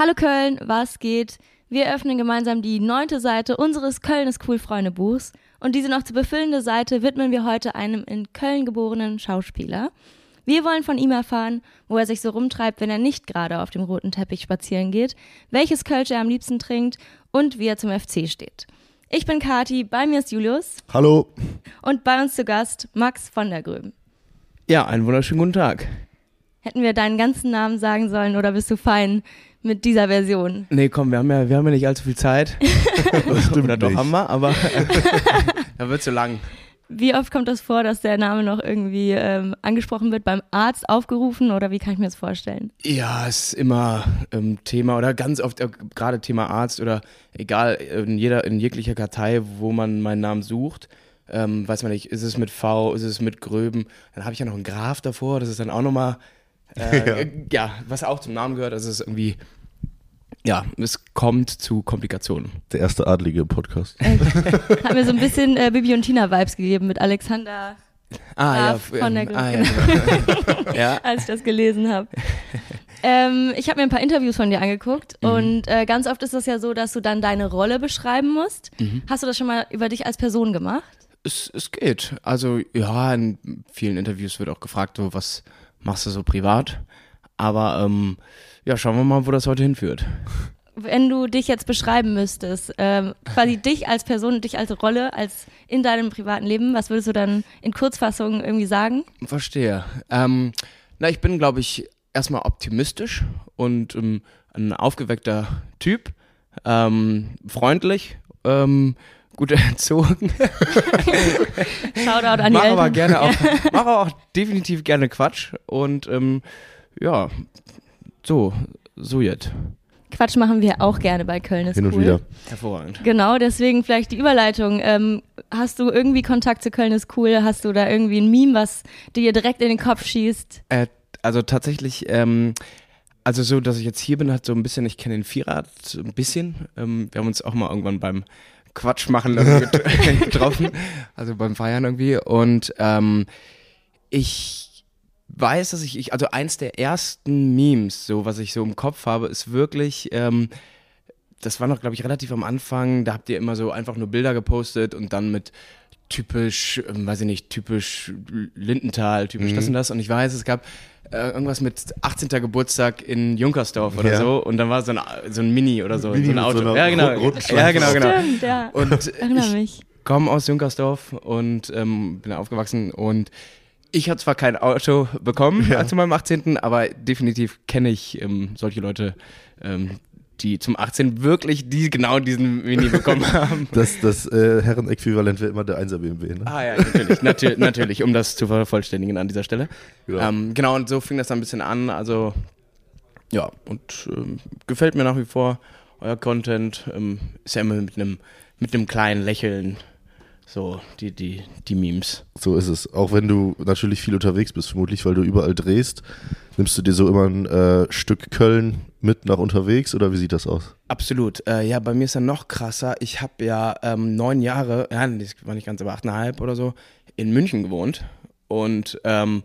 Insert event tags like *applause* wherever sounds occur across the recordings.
Hallo Köln, was geht? Wir öffnen gemeinsam die neunte Seite unseres Köln ist cool Freunde Buchs und diese noch zu befüllende Seite widmen wir heute einem in Köln geborenen Schauspieler. Wir wollen von ihm erfahren, wo er sich so rumtreibt, wenn er nicht gerade auf dem roten Teppich spazieren geht, welches Kölsch er am liebsten trinkt und wie er zum FC steht. Ich bin Kati, bei mir ist Julius. Hallo. Und bei uns zu Gast Max von der Gröben. Ja, einen wunderschönen guten Tag. Hätten wir deinen ganzen Namen sagen sollen oder bist du fein mit dieser Version? Nee, komm, wir haben ja, wir haben ja nicht allzu viel Zeit. *laughs* Das stimmt Oder doch nicht. haben wir, aber *laughs* da wird zu lang. Wie oft kommt das vor, dass der Name noch irgendwie ähm, angesprochen wird, beim Arzt aufgerufen oder wie kann ich mir das vorstellen? Ja, ist immer ähm, Thema oder ganz oft äh, gerade Thema Arzt oder egal, in jeder, in jeglicher Kartei, wo man meinen Namen sucht. Ähm, weiß man nicht, ist es mit V, ist es mit Gröben? Dann habe ich ja noch einen Graf davor, das ist dann auch nochmal, äh, Ja. *laughs* ja. ja, was auch zum Namen gehört, also es ist irgendwie, ja, es kommt zu Komplikationen. Der erste Adlige im Podcast. Hat mir so ein bisschen äh, Bibi und Tina Vibes gegeben mit Alexander, Ah, Graf von der ah, Gröben, ja, genau. *laughs* ja, *laughs* als ich das gelesen habe. Ähm, ich habe mir ein paar Interviews von dir angeguckt Mhm. und äh, ganz oft ist es ja so, dass du dann deine Rolle beschreiben musst. Mhm. Hast du das schon mal über dich als Person gemacht? Es, es geht. Also ja, in vielen Interviews wird auch gefragt, so, was machst du so privat? Aber ähm, ja, schauen wir mal, wo das heute hinführt. Wenn du dich jetzt beschreiben müsstest, ähm, quasi dich als Person, dich als Rolle, als in deinem privaten Leben, was würdest du dann in Kurzfassung irgendwie sagen? Verstehe. Ähm, na, ich bin, glaube ich, erstmal optimistisch und ähm, ein aufgeweckter Typ, ähm, freundlich, ähm, gut *laughs* erzogen. *laughs* Shoutout an die Mach aber gerne auch, *laughs* mach aber auch definitiv gerne Quatsch und ähm, ja, so, so jetzt. Quatsch machen wir auch gerne bei Köln ist Hin und cool. wieder. Hervorragend. Genau, deswegen vielleicht die Überleitung. Ähm, hast du irgendwie Kontakt zu Köln ist cool? Hast du da irgendwie ein Meme, was dir direkt in den Kopf schießt? Äh, also tatsächlich, ähm, also so, dass ich jetzt hier bin, hat so ein bisschen, ich kenne den Vierrad so ein bisschen. Ähm, wir haben uns auch mal irgendwann beim Quatsch machen *laughs* *laughs* getroffen, also beim Feiern irgendwie. Und ähm, ich weiß, dass ich, ich, also eins der ersten Memes, so was ich so im Kopf habe, ist wirklich, ähm, das war noch, glaube ich, relativ am Anfang, da habt ihr immer so einfach nur Bilder gepostet und dann mit typisch, ähm, weiß ich nicht, typisch Lindenthal, typisch das und das. Und ich weiß, es gab äh, irgendwas mit 18. Geburtstag in Junkersdorf oder Ja. so. Und dann war so ein, so ein Mini oder so, Mini so ein Auto. so ja, genau. ja, genau, genau. Stimmt, ja. Und Erinnere ich komme aus Junkersdorf und ähm, bin da aufgewachsen und ich habe zwar kein Auto bekommen Ja. zu meinem 18., aber definitiv kenne ich ähm, solche Leute, ähm, die zum 18. wirklich die, genau diesen Mini bekommen *laughs* haben. Das, das äh, Herrenäquivalent wäre immer der 1er BMW. Ne? Ah ja, natürlich, natür natürlich, um das zu vervollständigen an dieser Stelle. Genau. Ähm, genau, und so fing das dann ein bisschen an. Also, ja, und ähm, gefällt mir nach wie vor euer Content. Ähm, ist ja immer mit einem mit einem kleinen Lächeln so die, die, die Memes. So ist es. Auch wenn du natürlich viel unterwegs bist, vermutlich, weil du überall drehst, nimmst du dir so immer ein äh, Stück Köln mit nach unterwegs oder wie sieht das aus? Absolut. Äh, ja, bei mir ist ja noch krasser. Ich habe ja ähm, neun Jahre, ja, das war nicht ganz, aber achteinhalb oder so, in München gewohnt. Und ähm,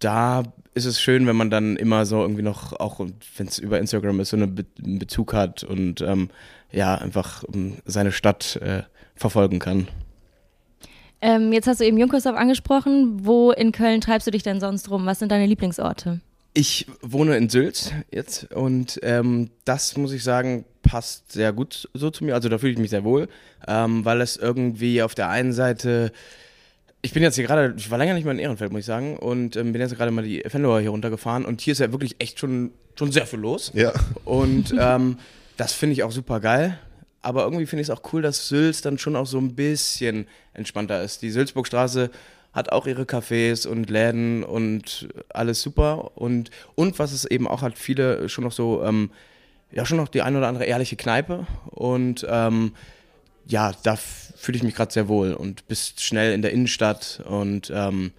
da ist es schön, wenn man dann immer so irgendwie noch, auch wenn es über Instagram ist, so eine Be einen Bezug hat und ähm, ja, einfach ähm, seine Stadt äh, verfolgen kann. Ähm, jetzt hast du eben Junkersdorf angesprochen. Wo in Köln treibst du dich denn sonst rum? Was sind deine Lieblingsorte? Ich wohne in Sülz jetzt und ähm, das muss ich sagen, passt sehr gut so zu mir. Also da fühle ich mich sehr wohl, ähm, weil es irgendwie auf der einen Seite, ich bin jetzt hier gerade, ich war länger nicht mehr in Ehrenfeld, muss ich sagen, und ähm, bin jetzt gerade mal die Fenloher hier runtergefahren und hier ist ja wirklich echt schon, schon sehr viel los. Ja. Und ähm, das finde ich auch super geil. Aber irgendwie finde ich es auch cool, dass Sülz dann schon auch so ein bisschen entspannter ist. Die Sülzburgstraße hat auch ihre Cafés und Läden und alles super. Und, und was es eben auch hat, viele schon noch so, ähm, ja, schon noch die ein oder andere ehrliche Kneipe. Und ähm, ja, da fühle ich mich gerade sehr wohl und bist schnell in der Innenstadt und ähm,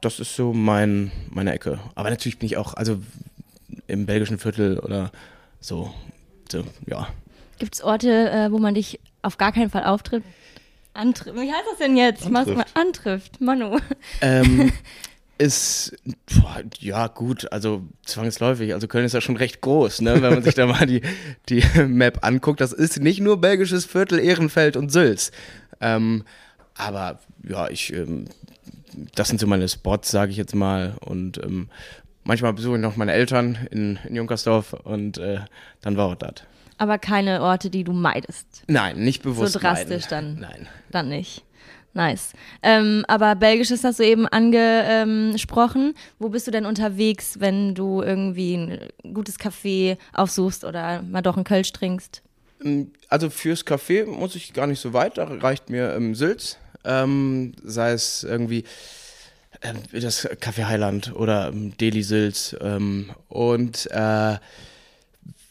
das ist so mein, meine Ecke. Aber natürlich bin ich auch, also im belgischen Viertel oder so, so ja. Gibt es Orte, äh, wo man dich auf gar keinen Fall auftritt? Antrifft. Wie heißt das denn jetzt? Mach's mal Antrifft. antrifft, Manu. Ähm, *laughs* ist, boah, ja gut, also zwangsläufig. Also Köln ist ja schon recht groß, ne? wenn man sich da mal die, die *laughs* Map anguckt. Das ist nicht nur belgisches Viertel, Ehrenfeld und Sülz. Ähm, aber ja, ich, ähm, das sind so meine Spots, sage ich jetzt mal. Und ähm, manchmal besuche ich noch meine Eltern in, in Junkersdorf und äh, dann war auch das. Aber keine Orte, die du meidest. Nein, nicht bewusst. So drastisch meiden. dann. Nein. Dann nicht. Nice. Ähm, aber Belgisches hast du eben angesprochen. Wo bist du denn unterwegs, wenn du irgendwie ein gutes Café aufsuchst oder mal doch einen Kölsch trinkst? Also fürs Café muss ich gar nicht so weit, da reicht mir ähm, Sülz. Ähm, sei es irgendwie ähm, das Café Highland oder ähm, Deli Sülz. Ähm, und äh,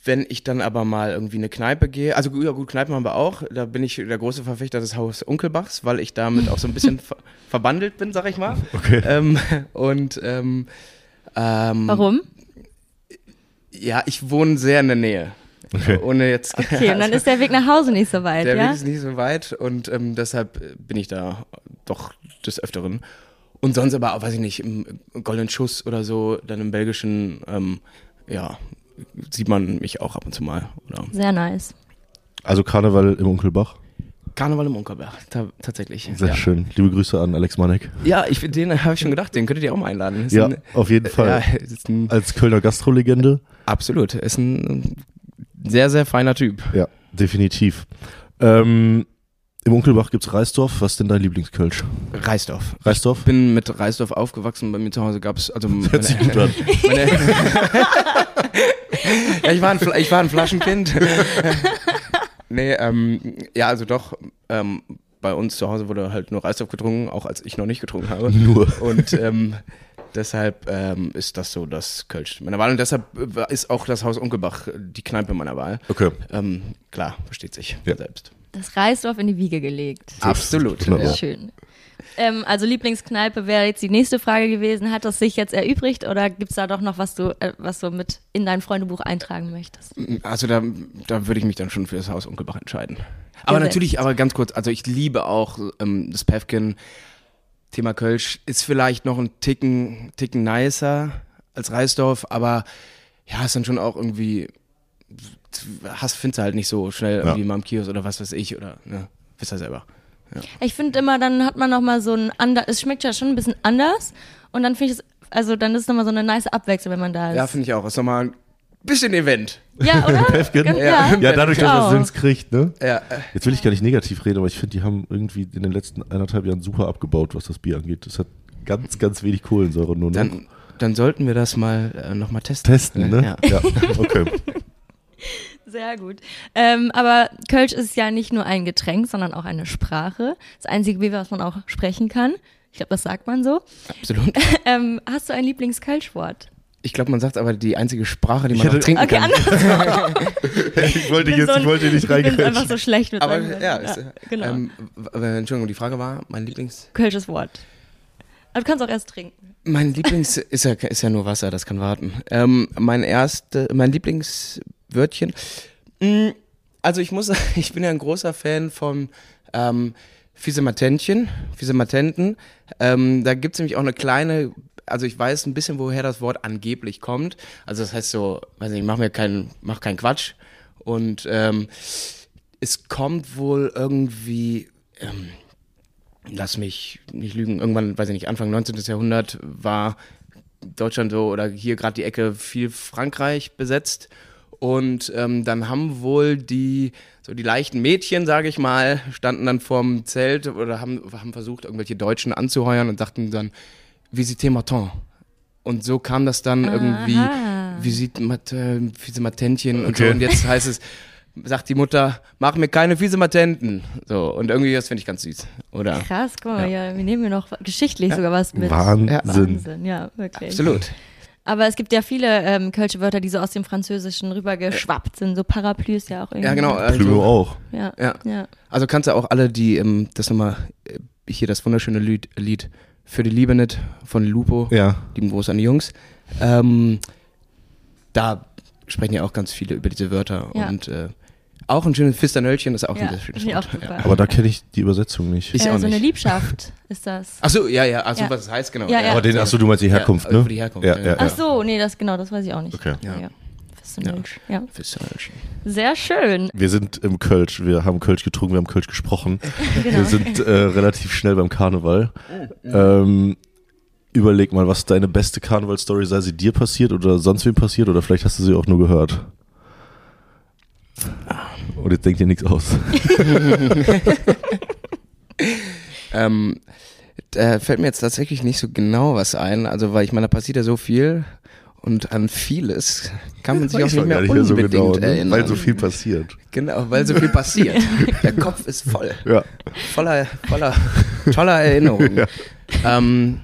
wenn ich dann aber mal irgendwie eine Kneipe gehe, also ja gut, Kneipen haben wir auch, da bin ich der große Verfechter des Haus Unkelbachs, weil ich damit auch so ein bisschen *laughs* ver verbandelt bin, sag ich mal. Okay. Ähm, und ähm, ähm, Warum? Ja, ich wohne sehr in der Nähe. Okay. Ohne jetzt. Okay, *laughs* und dann ist der Weg nach Hause nicht so weit, Der ja? Weg ist nicht so weit und ähm, deshalb bin ich da doch des Öfteren. Und sonst aber, auch, weiß ich nicht, im Goldenen Schuss oder so, dann im Belgischen, ähm, ja, sieht man mich auch ab und zu mal. Oder Sehr nice. Also Karneval im Unkelbach. Karneval im Unkerberg, ta tatsächlich. Sehr ja. schön. Liebe Grüße an Alex Manek. Ja, ich, den habe ich schon gedacht, den könntet ihr auch mal einladen. Ist Ja, ein, auf jeden Fall. Ja, ist ein, Als Kölner Gastrolegende. absolut. Ist ein sehr, sehr feiner Typ. Ja, definitiv. Ähm, Im Unkelbach gibt's Reisdorf. Was ist denn dein Lieblingskölsch? Reisdorf. Reisdorf? Ich bin mit Reisdorf aufgewachsen. Bei mir zu Hause gab es, also *laughs* Hört sich gut an. *laughs* *laughs* *laughs* Ich, war ein, ich war ein Flaschenkind. *laughs* nee, ähm, ja, also doch, ähm, bei uns zu Hause wurde halt nur Reisdorf getrunken, auch als ich noch nicht getrunken habe. *laughs* Nur. Und ähm, deshalb ähm, ist das so das Kölsch meiner Wahl. Und deshalb äh, ist auch das Haus Unkelbach die Kneipe meiner Wahl. Okay. Ähm, klar, versteht sich Ja. selbst. Das Reisdorf in die Wiege gelegt. Absolut. wunderbar. Ja. Schön. Ähm, also Lieblingskneipe wäre jetzt die nächste Frage gewesen. Hat das sich jetzt erübrigt oder gibt es da doch noch was du, äh, was du mit in dein Freundebuch eintragen möchtest? Also da, da würde ich mich dann schon für das Haus Unkelbach entscheiden. Aber Gesetzt. natürlich, aber ganz kurz, also ich liebe auch ähm, das Päfken. Thema Kölsch ist vielleicht noch ein Ticken, Ticken nicer als Reisdorf, aber ja, ist dann schon auch irgendwie, hast, findest du halt nicht so schnell irgendwie mal im Kiosk oder was weiß ich oder, ne, wisst ihr selber. Ich finde immer, dann hat man noch mal so ein ander, es schmeckt ja schon ein bisschen anders und dann finde ich es, also dann ist es nochmal so eine nice Abwechslung, wenn man da ist. Ja, finde ich auch. Ist nochmal ein bisschen Event. ja oder? Päfken? *laughs* Ganz- Ja. Ja, dadurch, dass er Auch. Sins kriegt, ne? Ja, Jetzt will ich gar nicht negativ reden, aber ich finde, die haben irgendwie in den letzten eineinhalb Jahren super abgebaut, was das Bier angeht. Das hat ganz, ganz wenig Kohlensäure nur noch. dann, dann sollten wir das mal äh, nochmal testen. Testen, ne? Ja. ja. Okay. *laughs* Sehr gut. Ähm, aber Kölsch ist ja nicht nur ein Getränk, sondern auch eine Sprache. Das einzige Bier, was man auch sprechen kann. Ich glaube, das sagt man so. Absolut. *laughs* Ähm, hast du ein Lieblingskölschwort? Ich glaube, man sagt aber die einzige Sprache, die man Ich noch trinken Okay, kann. anders. *laughs* Ich wollte bin jetzt, so ein- ich wollte nicht Ich bin einfach so schlecht mit Aber ja, ist, äh, genau. ähm, Entschuldigung, die Frage war, mein Lieblings... Kölsches Wort. Aber du kannst auch erst trinken. Mein Lieblings ist ja, ist ja nur Wasser, das kann warten. Ähm, mein erste, mein Lieblingswörtchen. Mm, Also ich muss, *laughs* ich bin ja ein großer Fan von ähm, Fiesematentchen, Fiesematenten. Ähm, da gibt es nämlich auch eine kleine, also ich weiß ein bisschen, woher das Wort angeblich kommt. Also das heißt so, weiß nicht, mach mir keinen, mach keinen Quatsch. Und ähm, es kommt wohl irgendwie, ähm, lass mich nicht lügen, irgendwann, weiß ich nicht, Anfang 19. Jahrhundert war Deutschland so oder hier gerade die Ecke viel Frankreich besetzt. Und ähm, dann haben wohl die, so die leichten Mädchen, sage ich mal, standen dann vorm Zelt oder haben, haben versucht, irgendwelche Deutschen anzuheuern und dachten dann, Visite Matin. Und so kam das dann irgendwie, Aha. Visite Matin, Visite Matentchen und so. Okay. Und jetzt heißt es, sagt die Mutter, mach mir keine fiese Matenten. So, und irgendwie, das finde ich ganz süß. Oder? Krass, guck mal, ja. wir nehmen hier noch geschichtlich sogar was mit. Wahnsinn. Wahnsinn, ja, wirklich. Absolut. Aber es gibt ja viele ähm, kölsche Wörter, die so aus dem Französischen rübergeschwappt sind. So Parapluie ist ja auch irgendwie. Ja, genau. Also, auch. Ja, Ja. ja. also kannst du auch alle, die, ähm, das nochmal, äh, hier das wunderschöne Lied, Lied Für die Liebe nicht von Lupo, Ja. lieben Gruß an die Jungs. Ähm, da sprechen ja auch ganz viele über diese Wörter Ja. und äh, Auch ein schönes Fisternöllchen ist auch Ja, ein sehr schönes Wort. super. Ja. Aber da kenne ich die Übersetzung nicht. Ich äh, auch so eine nicht. Liebschaft *laughs* ist das. Ach so, ja, ja, also Ja. was das heißt, genau. Ja, ja. Aber den, achso, du meinst die Herkunft, Ja, ne? die Herkunft, Ja, ja. ja, ja. Ach so, nee, das genau, das weiß ich auch nicht. Okay. Ja. Ja. ja. Fisternölsch. Ja. Fisternöllchen. Sehr schön. Wir sind im Kölsch, wir haben Kölsch getrunken, wir haben Kölsch gesprochen. *laughs* Genau. Wir sind äh, relativ schnell beim Karneval. Ähm, überleg mal, was deine beste Karnevalstory sei sie dir passiert oder sonst wem passiert oder vielleicht hast du sie auch nur gehört. Und jetzt denkt dir nichts aus. *laughs* Ähm, da fällt mir jetzt tatsächlich nicht so genau was ein, also weil ich meine, da passiert ja so viel und an vieles kann man sich auch nicht mehr nicht mehr so unbedingt genau, ne? erinnern. weil so viel passiert. Genau, weil so viel passiert. *laughs* Der Kopf ist voll. Ja. Voller, voller, toller Erinnerungen. *laughs* Ja. Ähm,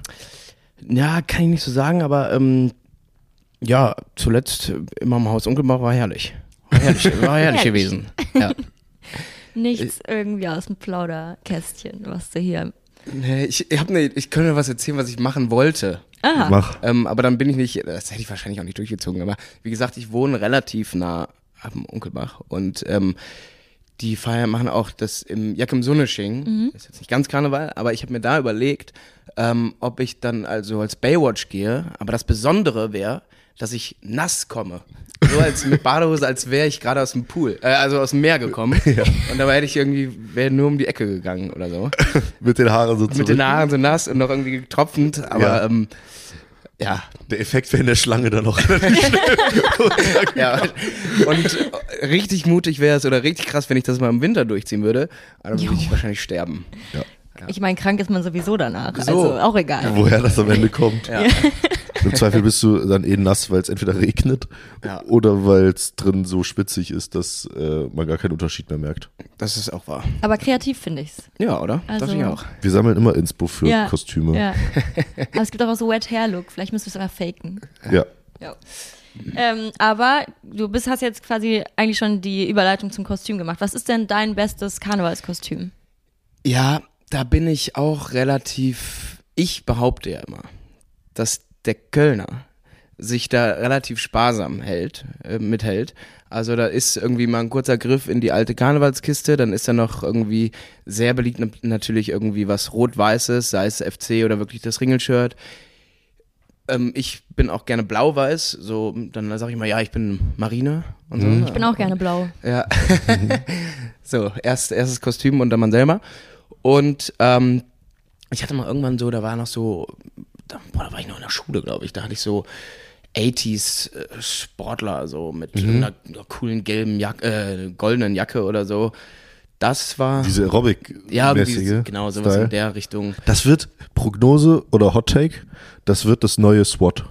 ja, kann ich nicht so sagen, aber ähm, ja, zuletzt immer im Haus Unkelbach war herrlich. War herrlich, war herrlich gewesen. Ja. *laughs* Nichts irgendwie aus dem Plauderkästchen, was du hier. Nee, Ich, ich, hab ne, ich könnte was erzählen, was ich machen wollte. Aha. Mach. Ähm, aber dann bin ich nicht, das hätte ich wahrscheinlich auch nicht durchgezogen, aber wie gesagt, ich wohne relativ nah am Unkelbach und ähm, die Feier machen auch das im Jack im Sunnesching, ist jetzt nicht ganz Karneval, aber ich habe mir da überlegt, ähm, ob ich dann also als Baywatch gehe, aber das Besondere wäre, dass ich nass komme. So als mit Badehose, als wäre ich gerade aus dem Pool, äh, also aus dem Meer gekommen. *laughs* Und dabei hätte ich irgendwie, wäre nur um die Ecke gegangen oder so. *laughs* Mit den Haaren so Mit zurück. den Haaren so nass und noch irgendwie getropfend, aber Ja. ähm, ja, Der Effekt wäre in der Schlange dann noch. *laughs* Ja, und äh, richtig mutig wäre es oder richtig krass, wenn ich das mal im Winter durchziehen würde. Aber dann würde ich wahrscheinlich sterben. Ich meine, krank ist man sowieso danach. So. Also auch egal. Woher das am Ende kommt. Ja. Im Zweifel bist du dann eh nass, weil es entweder regnet Ja. oder weil es drin so spitzig ist, dass äh, man gar keinen Unterschied mehr merkt. Das ist auch wahr. Aber kreativ finde ich's. Ja, oder? Also- Dachte ich auch. Wir sammeln immer Inspo für Ja. Kostüme. Ja. *laughs* Aber es gibt auch so Wet Hair Look. Vielleicht müsst ihr es aber faken. Ja. Ja. Ähm, aber du bist, hast jetzt quasi eigentlich schon die Überleitung zum Kostüm gemacht. Was ist denn dein bestes Karnevalskostüm? Ja, da bin ich auch relativ. Ich behaupte ja immer, dass der Kölner sich da relativ sparsam hält, äh, mithält. Also da ist irgendwie mal ein kurzer Griff in die alte Karnevalskiste, dann ist da noch irgendwie sehr beliebt natürlich irgendwie was Rot-Weißes, sei es FC oder wirklich das Ringelshirt. Ähm, ich bin auch gerne blau-weiß, so dann sage ich mal, ja, ich bin Marine und so. Ich bin auch gerne blau. Ja. *laughs* so, erst, erstes Kostüm und dann man selber. Und ähm, ich hatte mal irgendwann so, da war noch so, da, boah, da war ich noch in der Schule, glaube ich, da hatte ich so 80s äh, Sportler, so mit einer, einer coolen gelben Jack äh, goldenen Jacke oder so. Das war. Diese Aerobic-mäßige ja, diese, genau, sowas Style. in der Richtung. Das wird Prognose oder Hot Take, das wird das neue SWAT.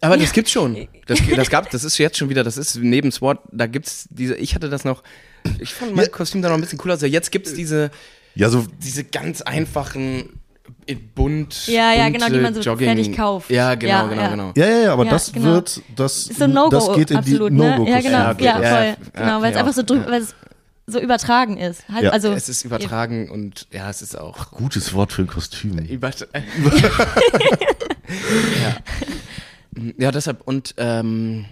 Aber das gibt's schon. Das, das gab, das ist jetzt schon wieder, das ist neben SWAT, da gibt's diese, ich hatte das noch, ich fand mein Kostüm da noch ein bisschen cooler. Also jetzt gibt's diese, Ja, so diese ganz einfachen bunt Ja, ja, bunte genau, die man so Jogging. fertig kauft. Ja, genau, Ja, genau, ja. genau. Ja, ja, ja, aber Ja, das genau. wird, das, Ist so ein No-Go, das geht in absolut, die ne? no go Ja, genau. Ja, Ja, okay, ja, voll. ja, genau, weil es ja. einfach so drüber, weil es so übertragen ist. Halt, Ja. also, Es ist übertragen und ja, es ist auch Gutes Wort für ein Kostüm. *laughs* Übert *laughs* ja. ja, deshalb und ähm,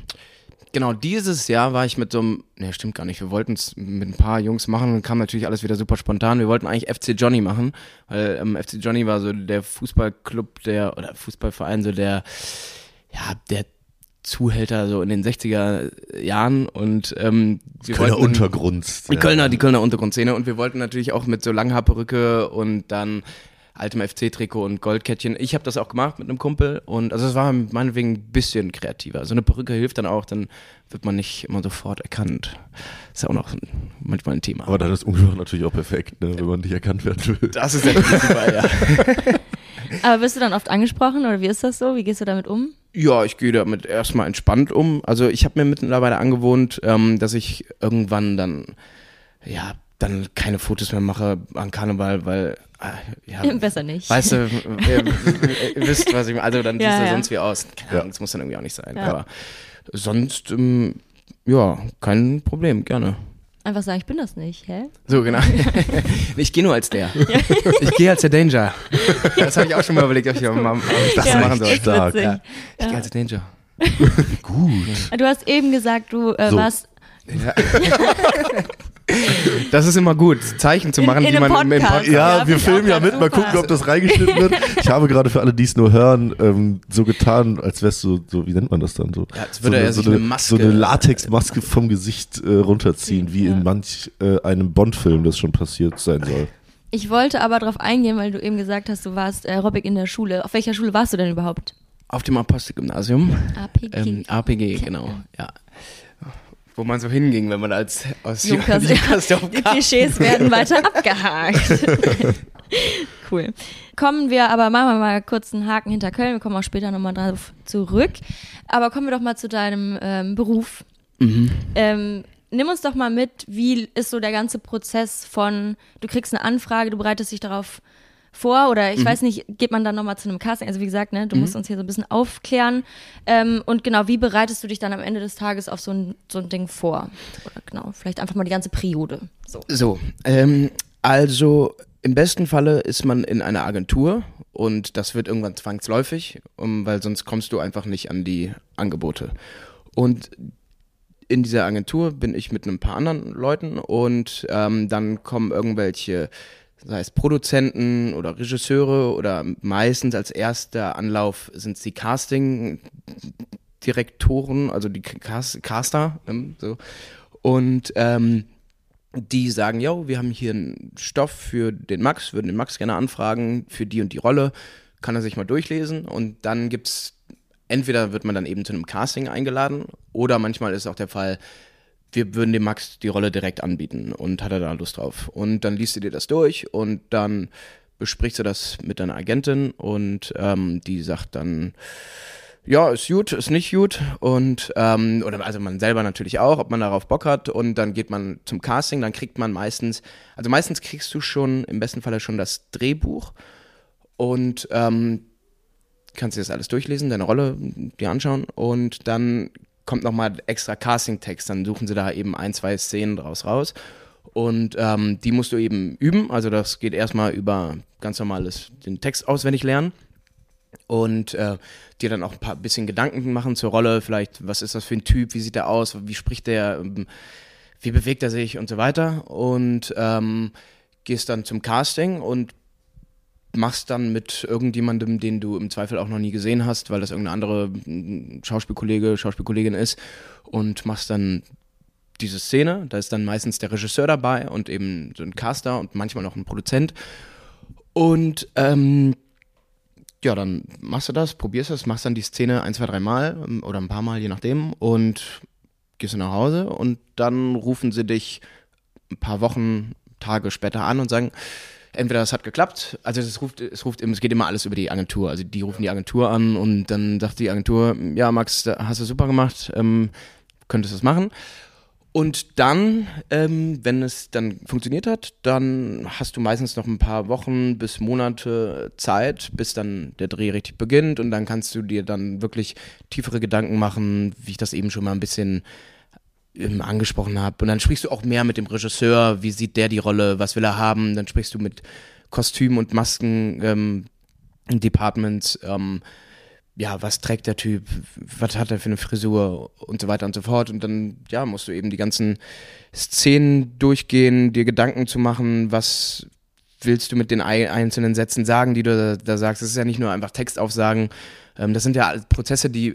genau dieses Jahr war ich mit so einem, ne, stimmt gar nicht, wir wollten es mit ein paar Jungs machen und kam natürlich alles wieder super spontan. Wir wollten eigentlich FC Johnny machen, weil ähm, FC Johnny war so der Fußballclub, der oder Fußballverein so der ja, der Zuhälter so in den 60er Jahren und ähm, wir Kölner wollten- Untergrund. die Kölner, die Kölner Untergrundszene und wir wollten natürlich auch mit so Langhaarperücke und dann altem FC-Trikot und Goldkettchen. Ich habe das auch gemacht mit einem Kumpel und also es war meinetwegen ein bisschen kreativer. So eine Perücke hilft dann auch, dann wird man nicht immer sofort erkannt. Ist ja auch noch manchmal ein Thema. Aber dann ist Ungehör natürlich auch perfekt, ne, wenn man nicht erkannt werden will. das ist ja super, *laughs* *laughs* ja. aber wirst du dann oft angesprochen oder wie ist das so? Wie gehst du damit um? Ja, ich gehe damit erstmal entspannt um. Also ich habe mir mittlerweile angewohnt, ähm, dass ich irgendwann dann, ja, dann keine Fotos mehr mache an Karneval, weil, ja, *laughs* Besser nicht. Weißt du, *laughs* ihr, ihr wisst, was ich meine. Also dann Ja, siehst du ja. sonst wie aus. Keine Ja. Ahnung, das muss dann irgendwie auch nicht sein. Ja. Aber sonst, ähm, ja, kein Problem, gerne. Einfach sagen, ich bin das nicht, hä? So, genau. *laughs* ich gehe nur als der. Ich gehe als der Danger. Das habe ich auch schon mal überlegt, ob ich, mal, ob ich das Ja, machen soll. Stark. Ich gehe als der Danger. Gut. Du hast eben gesagt, du äh, So. warst Ja. Das ist immer gut, Zeichen zu machen, in die einem man im- im Podcast. Podcast. Ja, Ja, wir filmen ja mit, mal gucken, ob das reingeschnitten wird. *laughs* Ich habe gerade für alle, die es nur hören, ähm, so getan, als wärst du so, wie nennt man das dann so? Ja, als würde so er sich eine Maske- So eine Latexmaske vom Gesicht äh, runterziehen, wie in manch äh, einem Bond-Film das schon passiert sein soll. Ich wollte aber darauf eingehen, weil du eben gesagt hast, du warst Aerobic in der Schule. Auf welcher Schule warst du denn überhaupt? Auf dem Apostelgymnasium. APG. Ähm, APG, genau. Ja. Wo man so hinging, wenn man als aus Lukas, Junkersdorf *laughs* *laughs* Die kam. Klischees werden *laughs* weiter abgehakt. cool. Kommen wir aber, machen wir mal kurz einen Haken hinter Köln. Wir kommen auch später nochmal drauf zurück. Aber kommen wir doch mal zu deinem ähm, Beruf. Mhm. Ähm, nimm uns doch mal mit, wie ist so der ganze Prozess von, du kriegst eine Anfrage, du bereitest dich darauf vor oder ich weiß nicht, geht man dann nochmal zu einem Casting? Also wie gesagt, ne, du musst uns hier so ein bisschen aufklären. Ähm, und genau, wie bereitest du dich dann am Ende des Tages auf so ein, so ein Ding vor? Oder genau, vielleicht einfach mal die ganze Periode. So. So, ähm, also im besten Falle ist man in einer Agentur und das wird irgendwann zwangsläufig, um, weil sonst kommst du einfach nicht an die Angebote. Und in dieser Agentur bin ich mit ein paar anderen Leuten und ähm, dann kommen irgendwelche, sei es Produzenten oder Regisseure oder meistens als erster Anlauf sind es die Casting-Direktoren, also die Cast Caster. Ähm, so. Und ähm, die sagen, yo, wir haben hier einen Stoff für den Max, würden den Max gerne anfragen für die und die Rolle, kann er sich mal durchlesen und dann gibt's entweder wird man dann eben zu einem Casting eingeladen oder manchmal ist auch der Fall, wir würden dem Max die Rolle direkt anbieten und hat er da Lust drauf. Und dann liest du dir das durch und dann besprichst du das mit deiner Agentin und ähm, die sagt dann, ja, ist gut, ist nicht gut und ähm, oder also man selber natürlich auch, ob man darauf Bock hat und dann geht man zum Casting, dann kriegt man meistens, also meistens kriegst du schon im besten Falle schon das Drehbuch und ähm, kannst dir das alles durchlesen, deine Rolle dir anschauen und dann kommt nochmal extra Casting-Text, dann suchen sie da eben ein, zwei Szenen draus raus. Und ähm, die musst du eben üben, also das geht erstmal über ganz normales den Text auswendig lernen und äh, dir dann auch ein paar bisschen Gedanken machen zur Rolle, vielleicht, was ist das für ein Typ, wie sieht er aus, wie spricht der, ähm, wie bewegt er sich? Und so weiter. Und ähm, gehst dann zum Casting und machst dann mit irgendjemandem, den du im Zweifel auch noch nie gesehen hast, weil das irgendeine andere mm, Schauspielkollege, Schauspielkollegin ist, und machst dann diese Szene. Da ist dann meistens der Regisseur dabei und eben so ein Caster und manchmal noch ein Produzent. Und ähm, ja, dann machst du das, probierst das, machst dann die Szene ein, zwei, drei Mal ähm, oder ein paar Mal, je nachdem, und gehst du nach Hause und dann rufen sie dich ein paar Wochen, Tage später an und sagen, entweder das hat geklappt, also es ruft, es ruft, es geht immer alles über die Agentur, also die rufen die Agentur an und dann sagt die Agentur, ja Max, da hast du super gemacht, ähm, könntest das machen. Und dann, ähm, wenn es dann funktioniert hat, dann hast du meistens noch ein paar Wochen bis Monate Zeit, bis dann der Dreh richtig beginnt und dann kannst du dir dann wirklich tiefere Gedanken machen, wie ich das eben schon mal ein bisschen angesprochen habe. Und dann sprichst du auch mehr mit dem Regisseur, wie sieht der die Rolle, was will er haben. Dann sprichst du mit Kostüm- und Masken ähm, ähm, ja, was trägt der Typ, was hat er für eine Frisur und so weiter und so fort. Und dann, ja, musst du eben die ganzen Szenen durchgehen, dir Gedanken zu machen, was willst du mit den ei- einzelnen Sätzen sagen, die du da, da sagst. Es ist ja nicht nur einfach Textaufsagen. Ähm, das sind ja Prozesse, die,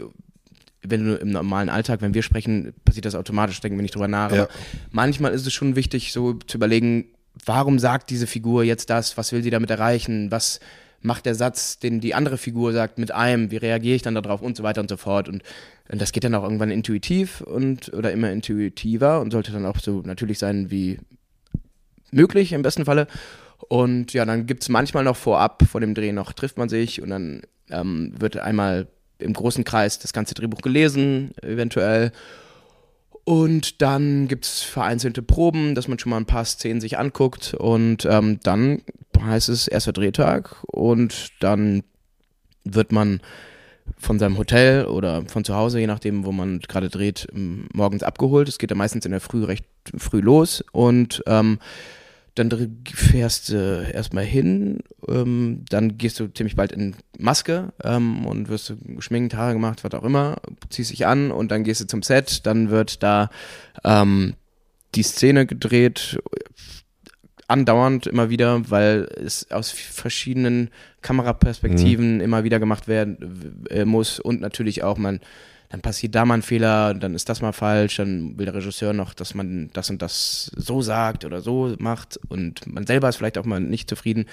wenn du im normalen Alltag, wenn wir sprechen, passiert das automatisch, denken wir nicht drüber nach. Ja. Aber manchmal ist es schon wichtig, so zu überlegen, warum sagt diese Figur jetzt das, was will sie damit erreichen, was macht der Satz, den die andere Figur sagt, mit einem, wie reagiere ich dann darauf und so weiter und so fort. Und, und das geht dann auch irgendwann intuitiv und oder immer intuitiver und sollte dann auch so natürlich sein wie möglich im besten Falle. Und ja, dann gibt es manchmal noch vorab, vor dem Dreh noch trifft man sich und dann ähm, wird einmal im großen Kreis das ganze Drehbuch gelesen, eventuell. Und dann gibt es vereinzelte Proben, dass man schon mal ein paar Szenen sich anguckt. Und ähm, dann heißt es erster Drehtag und dann wird man von seinem Hotel oder von zu Hause, je nachdem, wo man gerade dreht, morgens abgeholt. Es geht ja meistens in der Früh recht früh los und ähm, dann fährst du äh, erstmal hin, ähm, dann gehst du ziemlich bald in Maske ähm, und wirst du geschminkt, Haare gemacht, was auch immer, ziehst dich an und dann gehst du zum Set, dann wird da ähm, die Szene gedreht, andauernd immer wieder, weil es aus verschiedenen Kameraperspektiven immer wieder gemacht werden äh, muss und natürlich auch man dann passiert da mal ein Fehler, dann ist das mal falsch, dann will der Regisseur noch, dass man das und das so sagt oder so macht und man selber ist vielleicht auch mal nicht zufrieden.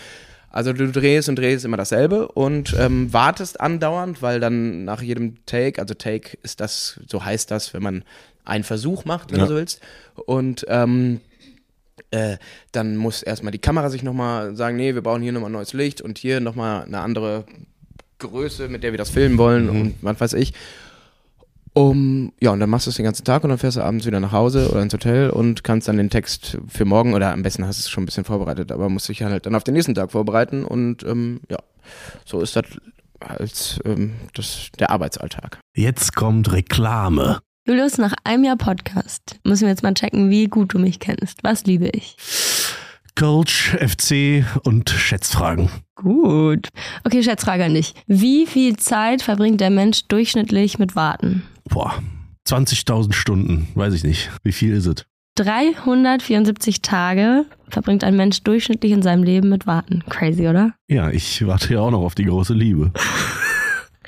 Also du drehst und drehst immer dasselbe und ähm, wartest andauernd, weil dann nach jedem Take, also Take ist das, so heißt das, wenn man einen Versuch macht, wenn Ja. du so willst. Und ähm, äh, dann muss erstmal die Kamera sich nochmal sagen, nee, wir brauchen hier nochmal neues Licht und hier nochmal eine andere Größe, mit der wir das filmen wollen und was weiß ich. Um, ja, und dann machst du es den ganzen Tag und dann fährst du abends wieder nach Hause oder ins Hotel und kannst dann den Text für morgen oder am besten hast du es schon ein bisschen vorbereitet, aber musst dich halt dann auf den nächsten Tag vorbereiten und ähm, ja, so ist das als ähm, das, der Arbeitsalltag. Jetzt kommt Reklame. Julius, nach einem Jahr Podcast müssen wir jetzt mal checken, wie gut du mich kennst. Was liebe ich? Coach, FC und Schätzfragen. Gut. Okay, Schätzfrage an dich. Wie viel Zeit verbringt der Mensch durchschnittlich mit Warten? Boah, 20.000 Stunden, weiß ich nicht. Wie viel ist es? 374 Tage verbringt ein Mensch durchschnittlich in seinem Leben mit Warten. Crazy, oder? Ja, ich warte ja auch noch auf die große Liebe. *laughs*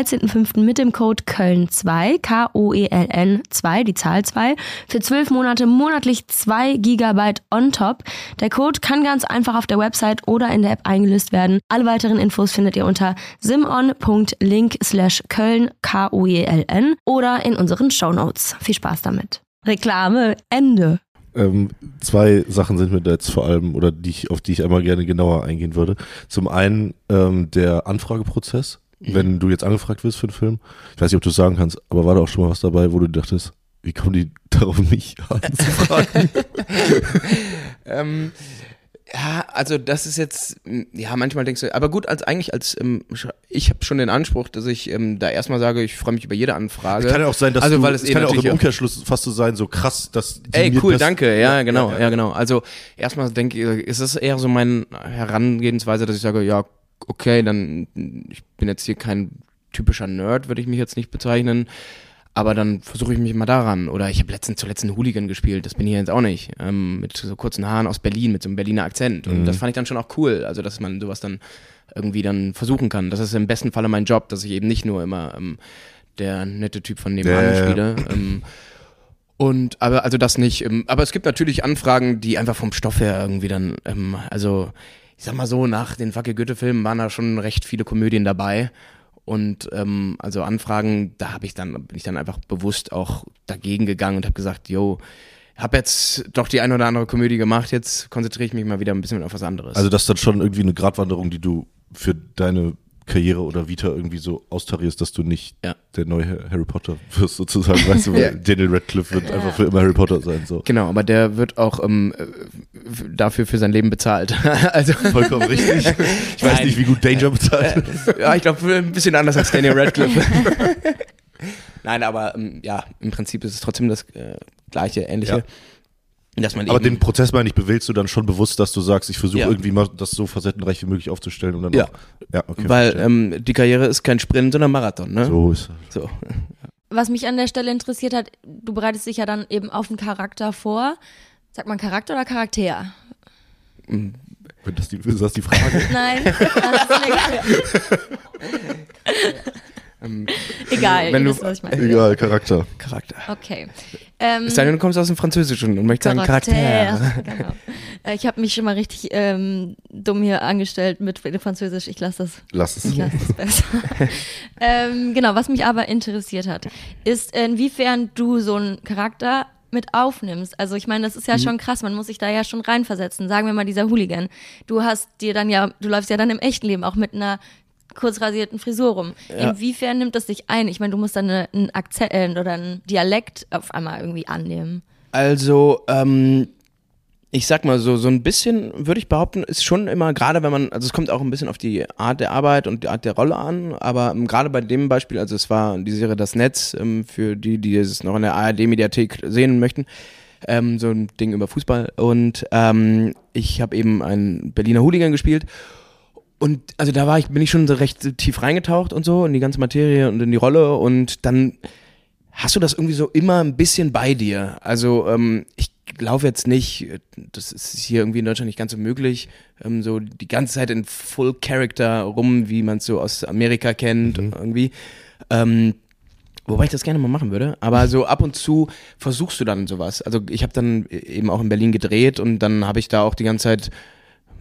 13.05. mit dem Code Köln2, K-O-E-L-N 2, die Zahl 2, für 12 Monate monatlich 2 GB on top. Der Code kann ganz einfach auf der Website oder in der App eingelöst werden. Alle weiteren Infos findet ihr unter simon.link slash Köln, K-O-E-L-N oder in unseren Shownotes. Viel Spaß damit. Reklame, Ende. Ähm, zwei Sachen sind mir da jetzt vor allem, oder die ich, auf die ich einmal gerne genauer eingehen würde. Zum einen ähm, der Anfrageprozess, wenn du jetzt angefragt wirst für einen Film. Ich weiß nicht, ob du es sagen kannst, aber war da auch schon mal was dabei, wo du dachtest, wie kommen die *laughs* darauf, mich anzufragen? *laughs* Ähm, ja, also das ist jetzt, ja, manchmal denkst du, aber gut, als eigentlich als, ähm, ich habe schon den Anspruch, dass ich ähm, da erstmal sage, ich freue mich über jede Anfrage. Es kann ja auch sein, dass also, du, weil es, es eh kann ja auch im Umkehrschluss fast so sein, so krass, dass die Ey, mir cool, das- danke. Ja, genau, ja, genau. Also erstmal denke ich, ist es eher so meine Herangehensweise, dass ich sage, ja, okay, dann ich bin jetzt hier kein typischer Nerd, würde ich mich jetzt nicht bezeichnen. Aber dann versuche ich mich mal daran. Oder ich habe letztens zuletzt einen Hooligan gespielt, das bin ich jetzt auch nicht. Ähm, mit so kurzen Haaren aus Berlin, mit so einem Berliner Akzent. Und Mhm. das fand ich dann schon auch cool. Also, dass man sowas dann irgendwie dann versuchen kann. Das ist im besten Falle mein Job, dass ich eben nicht nur immer ähm, der nette Typ von nebenan Ja, spiele. Ähm, und aber also das nicht. Ähm, aber es gibt natürlich Anfragen, die einfach vom Stoff her irgendwie dann, ähm, also ich sag mal so, nach den Facke Goethe-Filmen waren da schon recht viele Komödien dabei. Und ähm, also Anfragen, da habe ich dann, bin ich dann einfach bewusst auch dagegen gegangen und habe gesagt, yo, hab jetzt doch die eine oder andere Komödie gemacht, jetzt konzentriere ich mich mal wieder ein bisschen auf was anderes. Also das ist dann schon irgendwie eine Gratwanderung, die du für deine Karriere oder Vita irgendwie so austarierst, dass du nicht Ja. der neue Harry Potter wirst sozusagen, weißt du, *laughs* weil. Daniel Radcliffe wird einfach für immer Harry Potter sein, so. Genau, aber der wird auch ähm, äh, dafür für sein Leben bezahlt. *laughs* also Vollkommen richtig. *laughs* Ich weiß Nein. nicht, wie gut Danger bezahlt. ja, ich glaube, ein bisschen anders als Daniel Radcliffe. Nein, aber ähm, ja, im Prinzip ist es trotzdem das äh, gleiche, ähnliche. Dass man Aber den Prozess, meine ich, bewählst du dann schon bewusst, dass du sagst, ich versuche Ja. irgendwie mal das so facettenreich wie möglich aufzustellen und dann Ja. auch. Ja, okay. weil ähm, die Karriere ist kein Sprint, sondern Marathon, ne? so ist So. Was mich an der Stelle interessiert hat, du bereitest dich ja dann eben auf einen Charakter vor. Sagt man Charakter oder Charakter? Wenn das die, ist das die Frage? Nein, *laughs* das ist. *laughs* Ähm, Egal, wenn ihr du- wisst, was ich meine. Egal, Charakter. Charakter. Okay. Ähm, Es sei denn, du kommst aus dem Französischen und möchtest sagen Charakter. *laughs* Genau. Äh, Ich habe mich schon mal richtig ähm, dumm hier angestellt mit Französisch. Ich lasse das Lass es. Ich lasse es besser. *laughs* ähm, genau, was mich aber interessiert hat, ist, inwiefern du so einen Charakter mit aufnimmst. Also ich meine, das ist ja Mhm. schon krass, man muss sich da ja schon reinversetzen. Sagen wir mal dieser Hooligan. Du hast dir dann ja, du läufst ja dann im echten Leben auch mit einer kurz rasierten Frisur rum. Ja. Inwiefern nimmt das dich ein? Ich meine, du musst dann eine, einen Akzent äh, oder einen Dialekt auf einmal irgendwie annehmen. Also, ähm, ich sag mal so, so ein bisschen würde ich behaupten, ist schon immer, gerade wenn man, also es kommt auch ein bisschen auf die Art der Arbeit und die Art der Rolle an, aber ähm, gerade bei dem Beispiel, also es war die Serie Das Netz, ähm, für die, die es noch in der ARD-Mediathek sehen möchten, ähm, so ein Ding über Fußball und ähm, ich habe eben einen Berliner Hooligan gespielt und also da war ich, bin ich schon so recht tief reingetaucht und so in die ganze Materie und in die Rolle und dann hast du das irgendwie so immer ein bisschen bei dir. Also ähm, ich laufe jetzt nicht, das ist hier irgendwie in Deutschland nicht ganz so möglich, ähm, so die ganze Zeit in Full Character rum, wie man es so aus Amerika kennt irgendwie. Ähm, Wobei ich das gerne mal machen würde, aber so ab und zu versuchst du dann sowas. Also ich habe dann eben auch in Berlin gedreht und dann habe ich da auch die ganze Zeit,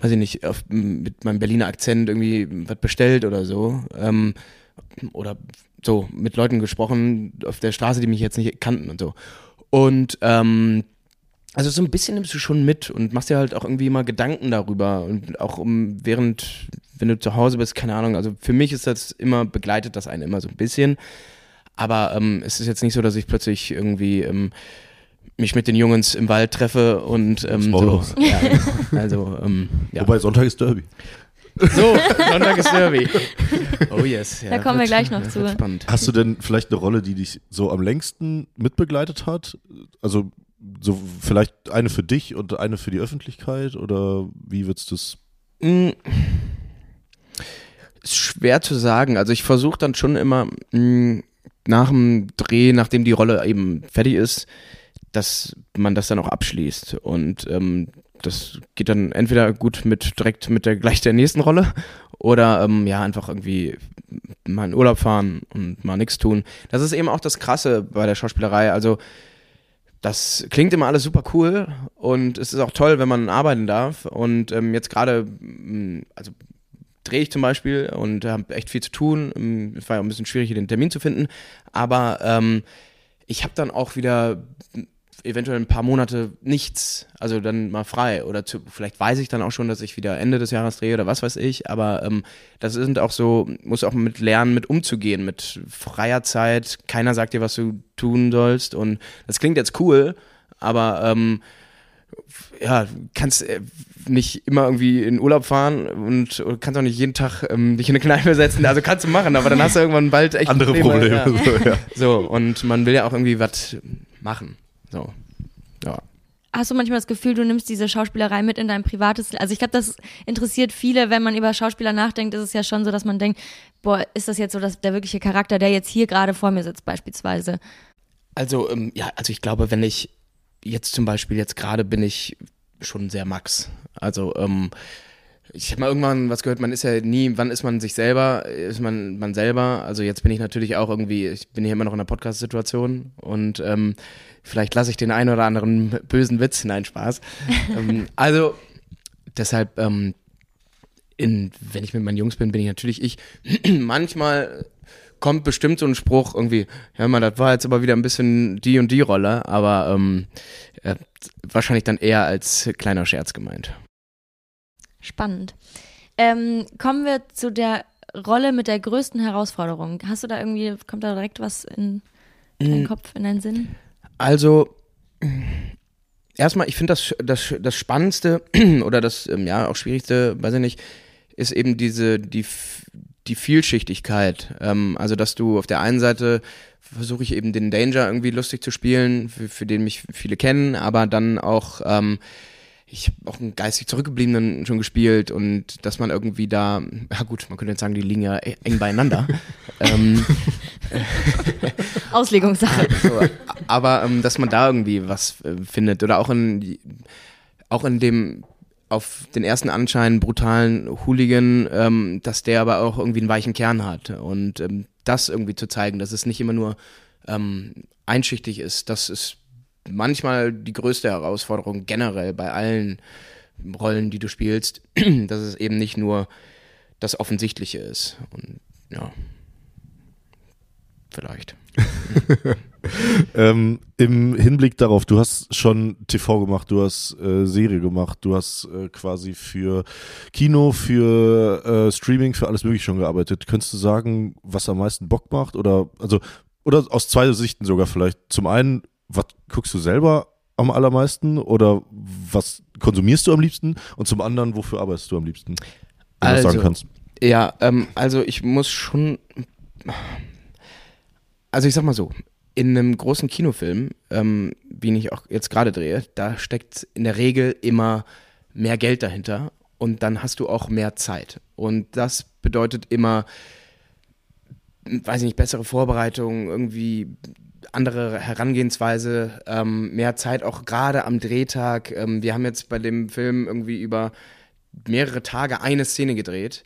weiß ich nicht, auf, mit meinem Berliner Akzent irgendwie was bestellt oder so. Ähm, oder so mit Leuten gesprochen auf der Straße, die mich jetzt nicht kannten und so. Und ähm, also so ein bisschen nimmst du schon mit und machst dir halt auch irgendwie immer Gedanken darüber und auch um während, wenn du zu Hause bist, keine Ahnung, also für mich ist das immer, begleitet das einen immer so ein bisschen. Aber ähm, es ist jetzt nicht so, dass ich plötzlich irgendwie ähm, mich mit den Jungs im Wald treffe und ähm, so. Ja, also, ähm, ja. Wobei Sonntag ist Derby. So, Sonntag ist Derby. Oh yes. Ja, Da kommen wir gleich noch ja, zu. Spannend. Hast du denn vielleicht eine Rolle, die dich so am längsten mitbegleitet hat? Also so vielleicht eine für dich und eine für die Öffentlichkeit oder wie würdest du es? Mm, Ist schwer zu sagen. Also ich versuche dann schon immer mm, nach dem Dreh, nachdem die Rolle eben fertig ist, dass man das dann auch abschließt. Und ähm, das geht dann entweder gut mit direkt mit der gleich der nächsten Rolle oder ähm, ja einfach irgendwie mal in Urlaub fahren und mal nichts tun. Das ist eben auch das Krasse bei der Schauspielerei. Also das klingt immer alles super cool und es ist auch toll, wenn man arbeiten darf. Und ähm, jetzt gerade, mm, also drehe ich zum Beispiel und habe echt viel zu tun. Ähm, Es war ja ein bisschen schwierig, hier den Termin zu finden. Aber ähm, ich habe dann auch wieder eventuell ein paar Monate nichts, also dann mal frei oder zu, vielleicht weiß ich dann auch schon, dass ich wieder Ende des Jahres drehe oder was weiß ich, aber ähm, das sind auch so, muss auch mit lernen, mit umzugehen, mit freier Zeit, keiner sagt dir, was du tun sollst und das klingt jetzt cool, aber ähm, ja, kannst äh, nicht immer irgendwie in Urlaub fahren und kannst auch nicht jeden Tag ähm, dich in eine Kneipe setzen. Also kannst du machen, aber dann hast du irgendwann bald echt Andere Probleme. Ja. So, ja. So, und man will ja auch irgendwie was machen. So. Ja. Hast du manchmal das Gefühl, du nimmst diese Schauspielerei mit in dein privates Also ich glaube, das interessiert viele, wenn man über Schauspieler nachdenkt, ist es ja schon so, dass man denkt, boah, ist das jetzt so dass der wirkliche Charakter, der jetzt hier gerade vor mir sitzt beispielsweise? Also, ähm, ja, also ich glaube, wenn ich jetzt zum Beispiel, jetzt gerade bin ich schon sehr Max. Also, ähm, ich habe mal irgendwann was gehört, man ist ja nie, wann ist man sich selber, ist man man selber. Also jetzt bin ich natürlich auch irgendwie, ich bin hier immer noch in einer Podcast-Situation und ähm, vielleicht lasse ich den einen oder anderen bösen Witz, nein, Spaß. *laughs* ähm, also deshalb, ähm, in, wenn ich mit meinen Jungs bin, bin ich natürlich ich. *clears throat* Manchmal kommt bestimmt so ein Spruch irgendwie, ja mal, das war jetzt aber wieder ein bisschen die und die Rolle, aber ähm, äh, wahrscheinlich dann eher als kleiner Scherz gemeint. Spannend. Ähm, kommen wir zu der Rolle mit der größten Herausforderung. Hast du da irgendwie, kommt da direkt was in deinen Kopf, in deinen Sinn? Also, erstmal, ich finde das, das, das Spannendste *clears throat* oder das, ähm, ja, auch Schwierigste, weiß ich nicht, ist eben diese, die, die Vielschichtigkeit. Ähm, also, dass du auf der einen Seite versuche ich eben den Danger irgendwie lustig zu spielen, für, für den mich viele kennen, aber dann auch, ähm, ich habe auch einen geistig zurückgebliebenen schon gespielt und dass man irgendwie da, ja gut, man könnte jetzt sagen, die liegen ja e- eng beieinander. *laughs* ähm, *laughs* Auslegungssache. *laughs* so, aber ähm, dass man da irgendwie was äh, findet oder auch in auch in dem auf den ersten Anschein brutalen Hooligan, ähm, dass der aber auch irgendwie einen weichen Kern hat. Und ähm, das irgendwie zu zeigen, dass es nicht immer nur ähm, einschichtig ist, das ist manchmal die größte Herausforderung generell bei allen Rollen, die du spielst, *clears throat* dass es eben nicht nur das Offensichtliche ist. Und ja, vielleicht. *laughs* ähm, Im Hinblick darauf, du hast schon TV gemacht, du hast äh, Serie gemacht, du hast äh, quasi für Kino, für äh, Streaming, für alles Mögliche schon gearbeitet. Könntest du sagen, was am meisten Bock macht? Oder also oder aus zwei Sichten sogar vielleicht. Zum einen, was guckst du selber am allermeisten oder was konsumierst du am liebsten? Und zum anderen, wofür arbeitest du am liebsten? Wenn also, du sagen kannst. Ja, ähm, also ich muss schon also ich sag mal so, in einem großen Kinofilm, ähm, wie ich auch jetzt gerade drehe, da steckt in der Regel immer mehr Geld dahinter und dann hast du auch mehr Zeit. Und das bedeutet immer, weiß ich nicht, bessere Vorbereitung, irgendwie andere Herangehensweise, ähm, mehr Zeit auch gerade am Drehtag. Ähm, wir haben jetzt bei dem Film irgendwie über mehrere Tage eine Szene gedreht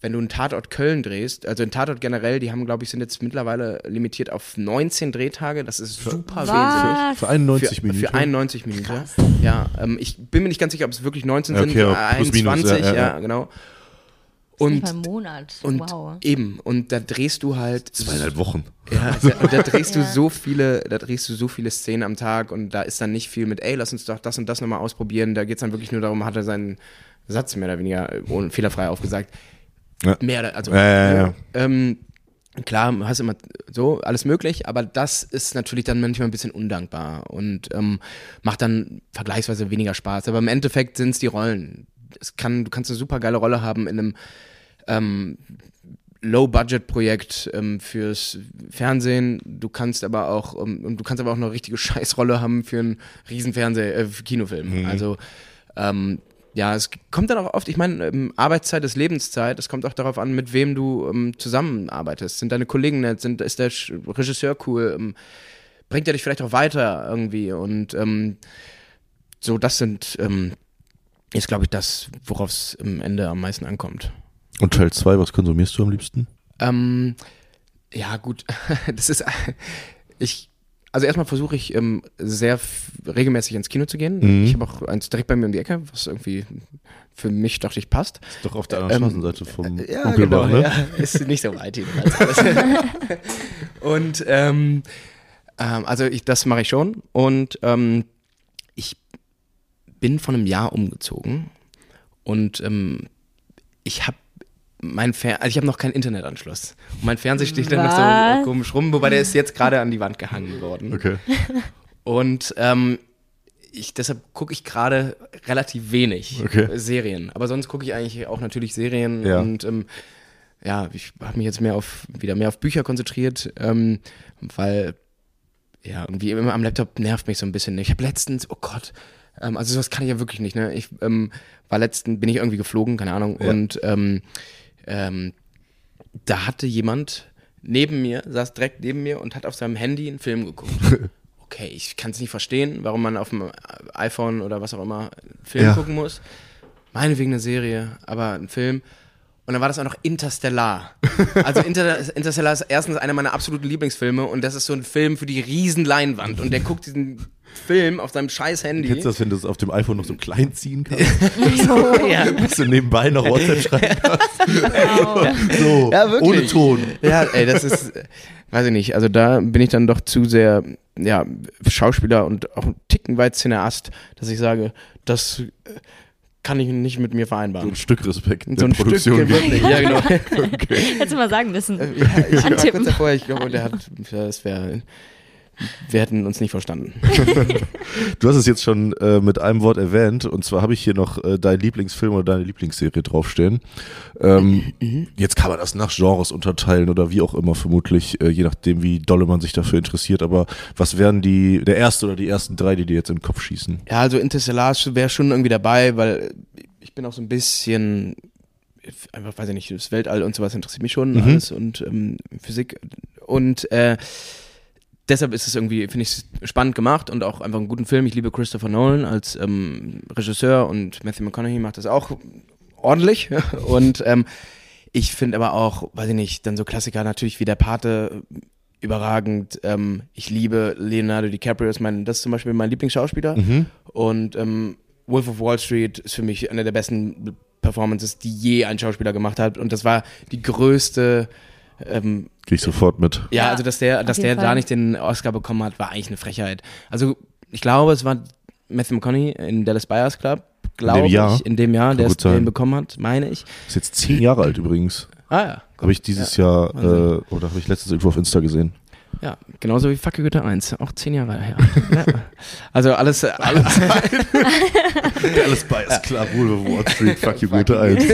wenn du einen Tatort Köln drehst, also ein Tatort generell, die haben, glaube ich, sind jetzt mittlerweile limitiert auf 19 Drehtage. Das ist super wenig. Für 91 Minuten. Für 91 Minuten. Ja, ähm, ich bin mir nicht ganz sicher, ob es wirklich 19 okay, sind, ja, 21, minus, ja, ja, ja, genau. Und, ein Monat. und wow. eben, und da drehst du halt. Zweieinhalb Wochen. Ja, und da drehst du *laughs* Ja. so viele, da drehst du so viele Szenen am Tag und da ist dann nicht viel mit, ey, lass uns doch das und das nochmal ausprobieren. Da geht es dann wirklich nur darum, hat er seinen Satz mehr oder weniger ohne, fehlerfrei aufgesagt. Ja. Mehr, also Ja, ja, ja. Ähm, klar, hast immer so alles möglich, aber das ist natürlich dann manchmal ein bisschen undankbar und ähm, macht dann vergleichsweise weniger Spaß. Aber im Endeffekt sind es die Rollen. Es kann, du kannst eine super geile Rolle haben in einem ähm, Low-Budget-Projekt ähm, fürs Fernsehen. Du kannst aber auch ähm, und du kannst aber auch eine richtige *laughs* Scheißrolle haben für einen riesen Fernseh äh, Kinofilm. Mhm. Also ähm, ja, es kommt dann auch oft, ich meine, ähm, Arbeitszeit ist Lebenszeit, es kommt auch darauf an, mit wem du ähm, zusammenarbeitest. Sind deine Kollegen nett, sind, ist der Regisseur cool, ähm, bringt er dich vielleicht auch weiter irgendwie und ähm, so, das sind, ähm, ist glaube ich das, worauf es am Ende am meisten ankommt. Und Teil 2, was konsumierst du am liebsten? Ähm, ja, gut. *laughs* Das ist. Ich. Also erstmal versuche ich ähm, sehr regelmäßig ins Kino zu gehen. Mhm. Ich habe auch eins direkt bei mir um die Ecke, was irgendwie für mich, dachte ich, passt. Ist doch auf der anderen Ähm, Straßenseite vom Ja, Onkelbach, genau. ne? Ja, ist nicht so weit jedenfalls. *laughs* und ähm, ähm, also ich, das mache ich schon. Und ähm, ich bin von einem Jahr umgezogen und ähm, ich habe mein Fer also ich habe noch keinen Internetanschluss. Und mein Fernseher steht dann noch so komisch rum, wobei der ist jetzt gerade an die Wand gehangen worden. Okay. Und ähm, ich, deshalb gucke ich gerade relativ wenig Okay. Serien. Aber sonst gucke ich eigentlich auch natürlich Serien Ja. und ähm, ja, ich habe mich jetzt mehr auf wieder mehr auf Bücher konzentriert, ähm, weil ja irgendwie immer am Laptop nervt mich so ein bisschen. Ich habe letztens, oh Gott, ähm, also sowas kann ich ja wirklich nicht. Ne, ich ähm, war letzten bin ich irgendwie geflogen, keine Ahnung, Ja. und ähm, ähm, da hatte jemand neben mir, saß direkt neben mir und hat auf seinem Handy einen Film geguckt. *laughs* Okay, ich kann es nicht verstehen, warum man auf dem iPhone oder was auch immer einen Film Ja. gucken muss. Meinetwegen eine Serie, aber ein Film. Und dann war das auch noch Interstellar. Also Inter *laughs* Interstellar ist erstens einer meiner absoluten Lieblingsfilme und das ist so ein Film für die riesen Leinwand. Und der guckt diesen Film auf seinem scheiß Handy. Kennst du das, wenn du es auf dem iPhone noch so klein ziehen kannst? *laughs* Ja. Dass *laughs* du nebenbei noch WhatsApp schreiben *laughs* kannst? Wow. So, Ja, wirklich. ohne Ton. Ja, ey, das ist, äh, weiß ich nicht. Also da bin ich dann doch zu sehr, ja, Schauspieler und auch ein Ticken weit Cineast, dass ich sage, das äh, kann ich nicht mit mir So vereinbaren. ein Stück Respekt. So der ein Produktion Stück. Ja, genau. Hättest du mal sagen müssen. Äh, ja, ich war kurz davor, ich glaube, der hat, das wäre, wir hätten uns nicht verstanden. *laughs* Du hast es jetzt schon äh, mit einem Wort erwähnt und zwar habe ich hier noch äh, dein Lieblingsfilm oder deine Lieblingsserie draufstehen. Ähm, Mhm. Jetzt kann man das nach Genres unterteilen oder wie auch immer vermutlich, äh, je nachdem wie dolle man sich dafür interessiert. Aber was wären die, der erste oder die ersten drei, die dir jetzt in den Kopf schießen? Ja, also Interstellar wäre schon irgendwie dabei, weil ich bin auch so ein bisschen, einfach weiß ich nicht, das Weltall und sowas interessiert mich schon Mhm. alles und ähm, Physik und äh, deshalb ist es irgendwie, finde ich es spannend gemacht und auch einfach einen guten Film. Ich liebe Christopher Nolan als ähm, Regisseur und Matthew McConaughey macht das auch ordentlich. *laughs* und ähm, ich finde aber auch, weiß ich nicht, dann so Klassiker natürlich wie der Pate überragend. Ähm, ich liebe Leonardo DiCaprio, ist mein, das ist zum Beispiel mein Lieblingsschauspieler. Mhm. Und ähm, Wolf of Wall Street ist für mich eine der besten Performances, die je ein Schauspieler gemacht hat. Und das war die größte. Ähm, Gehe ich sofort mit. ja, Ja, also dass der, dass der da Fall. nicht den Oscar bekommen hat, war eigentlich eine Frechheit. Also ich glaube, es war Matthew McConaughey in Dallas Buyers Club, glaube ich, in dem Jahr, Kann der es den bekommen hat, meine ich. Ist jetzt zehn Jahre alt übrigens. Ah ja. Habe ich dieses Ja, Jahr, äh, oder habe ich letztens irgendwo auf Insta gesehen. Ja, genauso wie Fuck Goethe 1, auch zehn Jahre her. *laughs* ja. Also alles, alles *laughs* *laughs* Alles bei ist klar, Wolf Wall Street, fuck you, Goethe 1.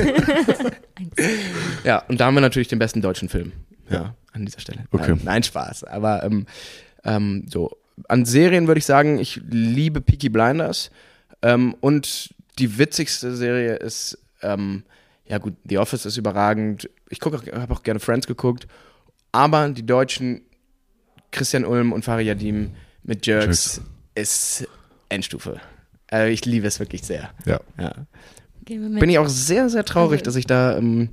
Ja, und da haben wir natürlich den besten deutschen Film. Ja, an dieser Stelle. Okay. Nein, nein Spaß. Aber ähm, ähm, so, an Serien würde ich sagen, ich liebe Peaky Blinders. Ähm, und die witzigste Serie ist, ähm, ja gut, The Office ist überragend. Ich gucke auch, habe auch gerne Friends geguckt. Aber die Deutschen, Christian Ulm und Fari Yadim mit Jerks, ist Endstufe. Äh, ich liebe es wirklich sehr. Ja. Ja. Gehen wir mit. Bin ich auch sehr, sehr traurig, Also- dass ich da ähm,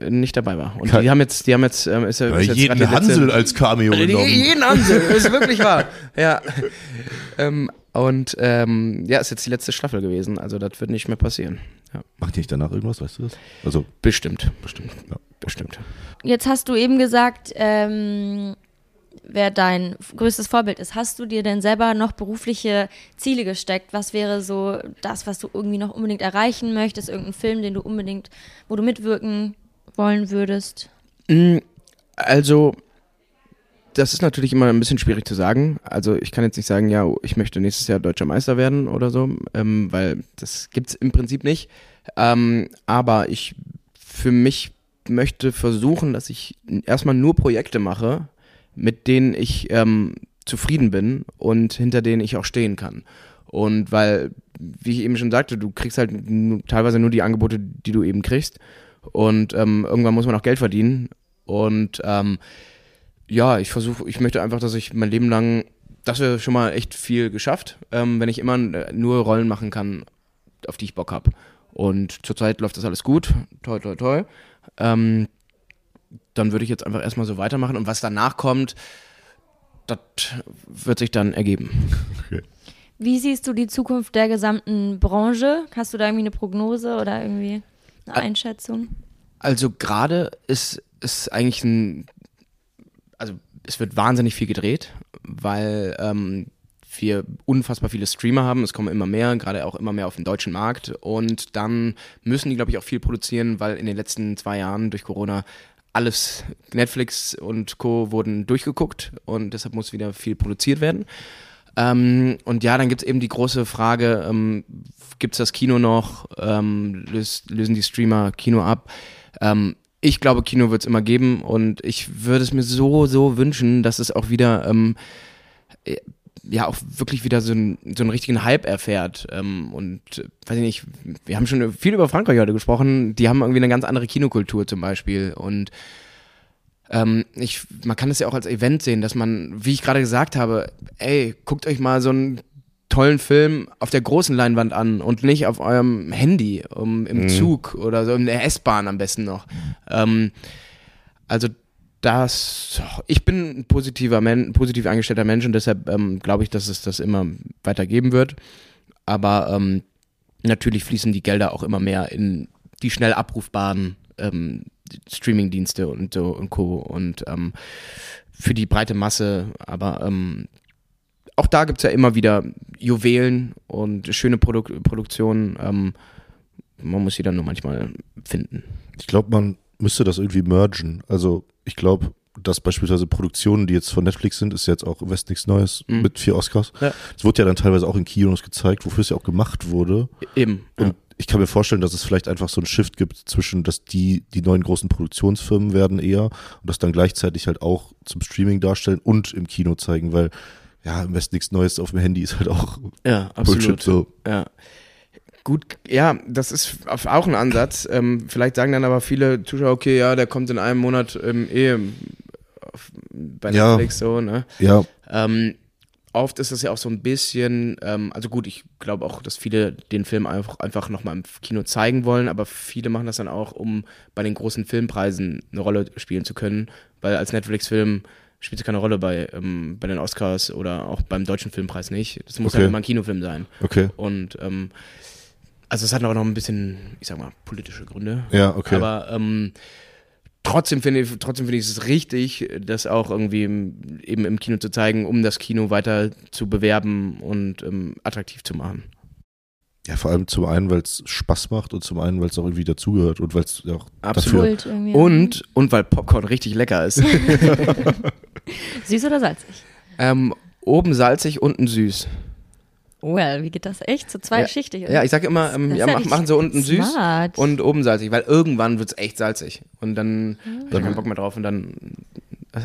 äh, nicht dabei war. Und Kein- die haben jetzt, die haben jetzt, ähm, ist, ja- ist jetzt jeden Hansel als Cameo Die- genommen. jeden Hansel, *laughs* ist wirklich wahr. Ja. Ähm, und ähm, ja, ist jetzt die letzte Staffel gewesen, also das wird nicht mehr passieren. Ja. Macht die nicht danach irgendwas, weißt du das? Also, Bestimmt, bestimmt. Ja. bestimmt. Jetzt hast du eben gesagt, ähm, wer dein größtes Vorbild ist. Hast du dir denn selber noch berufliche Ziele gesteckt? Was wäre so das, was du irgendwie noch unbedingt erreichen möchtest? Irgendein Film, den du unbedingt, wo du mitwirken wollen würdest? Mm, Also, das ist natürlich immer ein bisschen schwierig zu sagen. Also, ich kann jetzt nicht sagen, ja, ich möchte nächstes Jahr deutscher Meister werden oder so, ähm, weil das gibt's im Prinzip nicht. Ähm, aber ich für mich möchte versuchen, dass ich erstmal nur Projekte mache, mit denen ich ähm, zufrieden bin und hinter denen ich auch stehen kann. Und weil, wie ich eben schon sagte, du kriegst halt teilweise nur die Angebote, die du eben kriegst. Und ähm, irgendwann muss man auch Geld verdienen. Und ähm, ja, ich versuche, ich möchte einfach, dass ich mein Leben lang, das wäre schon mal echt viel geschafft, ähm, wenn ich immer nur Rollen machen kann, auf die ich Bock habe. Und zurzeit läuft das alles gut, toi, toi, toi. Ähm, dann würde ich jetzt einfach erstmal so weitermachen und was danach kommt, das wird sich dann ergeben. Wie siehst du die Zukunft der gesamten Branche? Hast du da irgendwie eine Prognose oder irgendwie eine Einschätzung? Also gerade ist ist eigentlich ein, also es wird wahnsinnig viel gedreht, weil ähm, wir unfassbar viele Streamer haben, es kommen immer mehr, gerade auch immer mehr auf den deutschen Markt und dann müssen die, glaube ich, auch viel produzieren, weil in den letzten zwei Jahren durch Corona alles, Netflix und Co. wurden durchgeguckt und deshalb muss wieder viel produziert werden. Ähm, und ja, dann gibt es eben die große Frage, ähm, gibt es das Kino noch, ähm, löst, lösen die Streamer Kino ab? Ähm, ich glaube, Kino wird es immer geben und ich würde es mir so, so wünschen, dass es auch wieder, äh, ja, auch wirklich wieder so, ein, so einen richtigen Hype erfährt. Ähm, und äh, weiß ich nicht, wir haben schon viel über Frankreich heute gesprochen, die haben irgendwie eine ganz andere Kinokultur zum Beispiel und ähm, ich, man kann das ja auch als Event sehen, dass man, wie ich gerade gesagt habe, ey, guckt euch mal so einen tollen Film auf der großen Leinwand an und nicht auf eurem Handy, um, im Mhm. Zug oder so in der S-Bahn am besten noch. Ähm, also das, ich bin ein positiver Men ein positiv eingestellter Mensch und deshalb ähm, glaube ich, dass es das immer weiter geben wird. Aber ähm, natürlich fließen die Gelder auch immer mehr in die schnell abrufbaren ähm, Streaming-Dienste und so und Co. Und ähm, für die breite Masse, aber ähm, auch da gibt es ja immer wieder Juwelen und schöne Produk Produktionen. Ähm, man muss sie dann nur manchmal finden. Ich glaube, man müsste das irgendwie mergen. Also ich glaube, dass beispielsweise Produktionen, die jetzt von Netflix sind, ist jetzt auch West nichts Neues Mhm. mit vier Oscars. Ja. Es wurde ja dann teilweise auch in Kinos gezeigt, wofür es ja auch gemacht wurde. Eben. Und Ja. ich kann mir vorstellen, dass es vielleicht einfach so einen Shift gibt zwischen, dass die die neuen großen Produktionsfirmen werden eher und das dann gleichzeitig halt auch zum Streaming darstellen und im Kino zeigen, weil ja, im West nichts Neues auf dem Handy ist halt auch ja, absolut. Bullshit so. Ja. Gut, ja, das ist auch ein Ansatz. Ähm, vielleicht sagen dann aber viele Zuschauer, okay, ja, der kommt in einem Monat ähm, eh auf, bei Ja. Netflix so, ne? Ja, Ähm, oft ist es ja auch so ein bisschen, ähm, also gut, ich glaube auch, dass viele den Film einfach, einfach nochmal im Kino zeigen wollen, aber viele machen das dann auch, um bei den großen Filmpreisen eine Rolle spielen zu können, weil als Netflix-Film spielt es keine Rolle bei, ähm, bei den Oscars oder auch beim deutschen Filmpreis nicht. Das muss Okay. halt immer ein Kinofilm sein. Okay. Und ähm, also es hat aber noch ein bisschen, ich sag mal, politische Gründe. Ja, okay. Aber ähm, trotzdem finde ich, trotzdem finde ich es richtig, das auch irgendwie im, eben im Kino zu zeigen, um das Kino weiter zu bewerben und ähm, attraktiv zu machen. ja, vor allem zum einen, weil es Spaß macht und zum einen, weil es auch irgendwie dazugehört und weil es ja auch Absolut. dafür. Und, und weil Popcorn richtig lecker ist. *laughs* Süß oder salzig? ähm, oben salzig, unten süß. Well, wie geht das echt? So zweischichtig. Ja, ich sage immer, ähm, ja, ja mach, machen sie unten süß smart. und oben salzig, weil irgendwann wird es echt salzig. Und dann Ah. hab ich keinen Bock mehr drauf und dann. äh,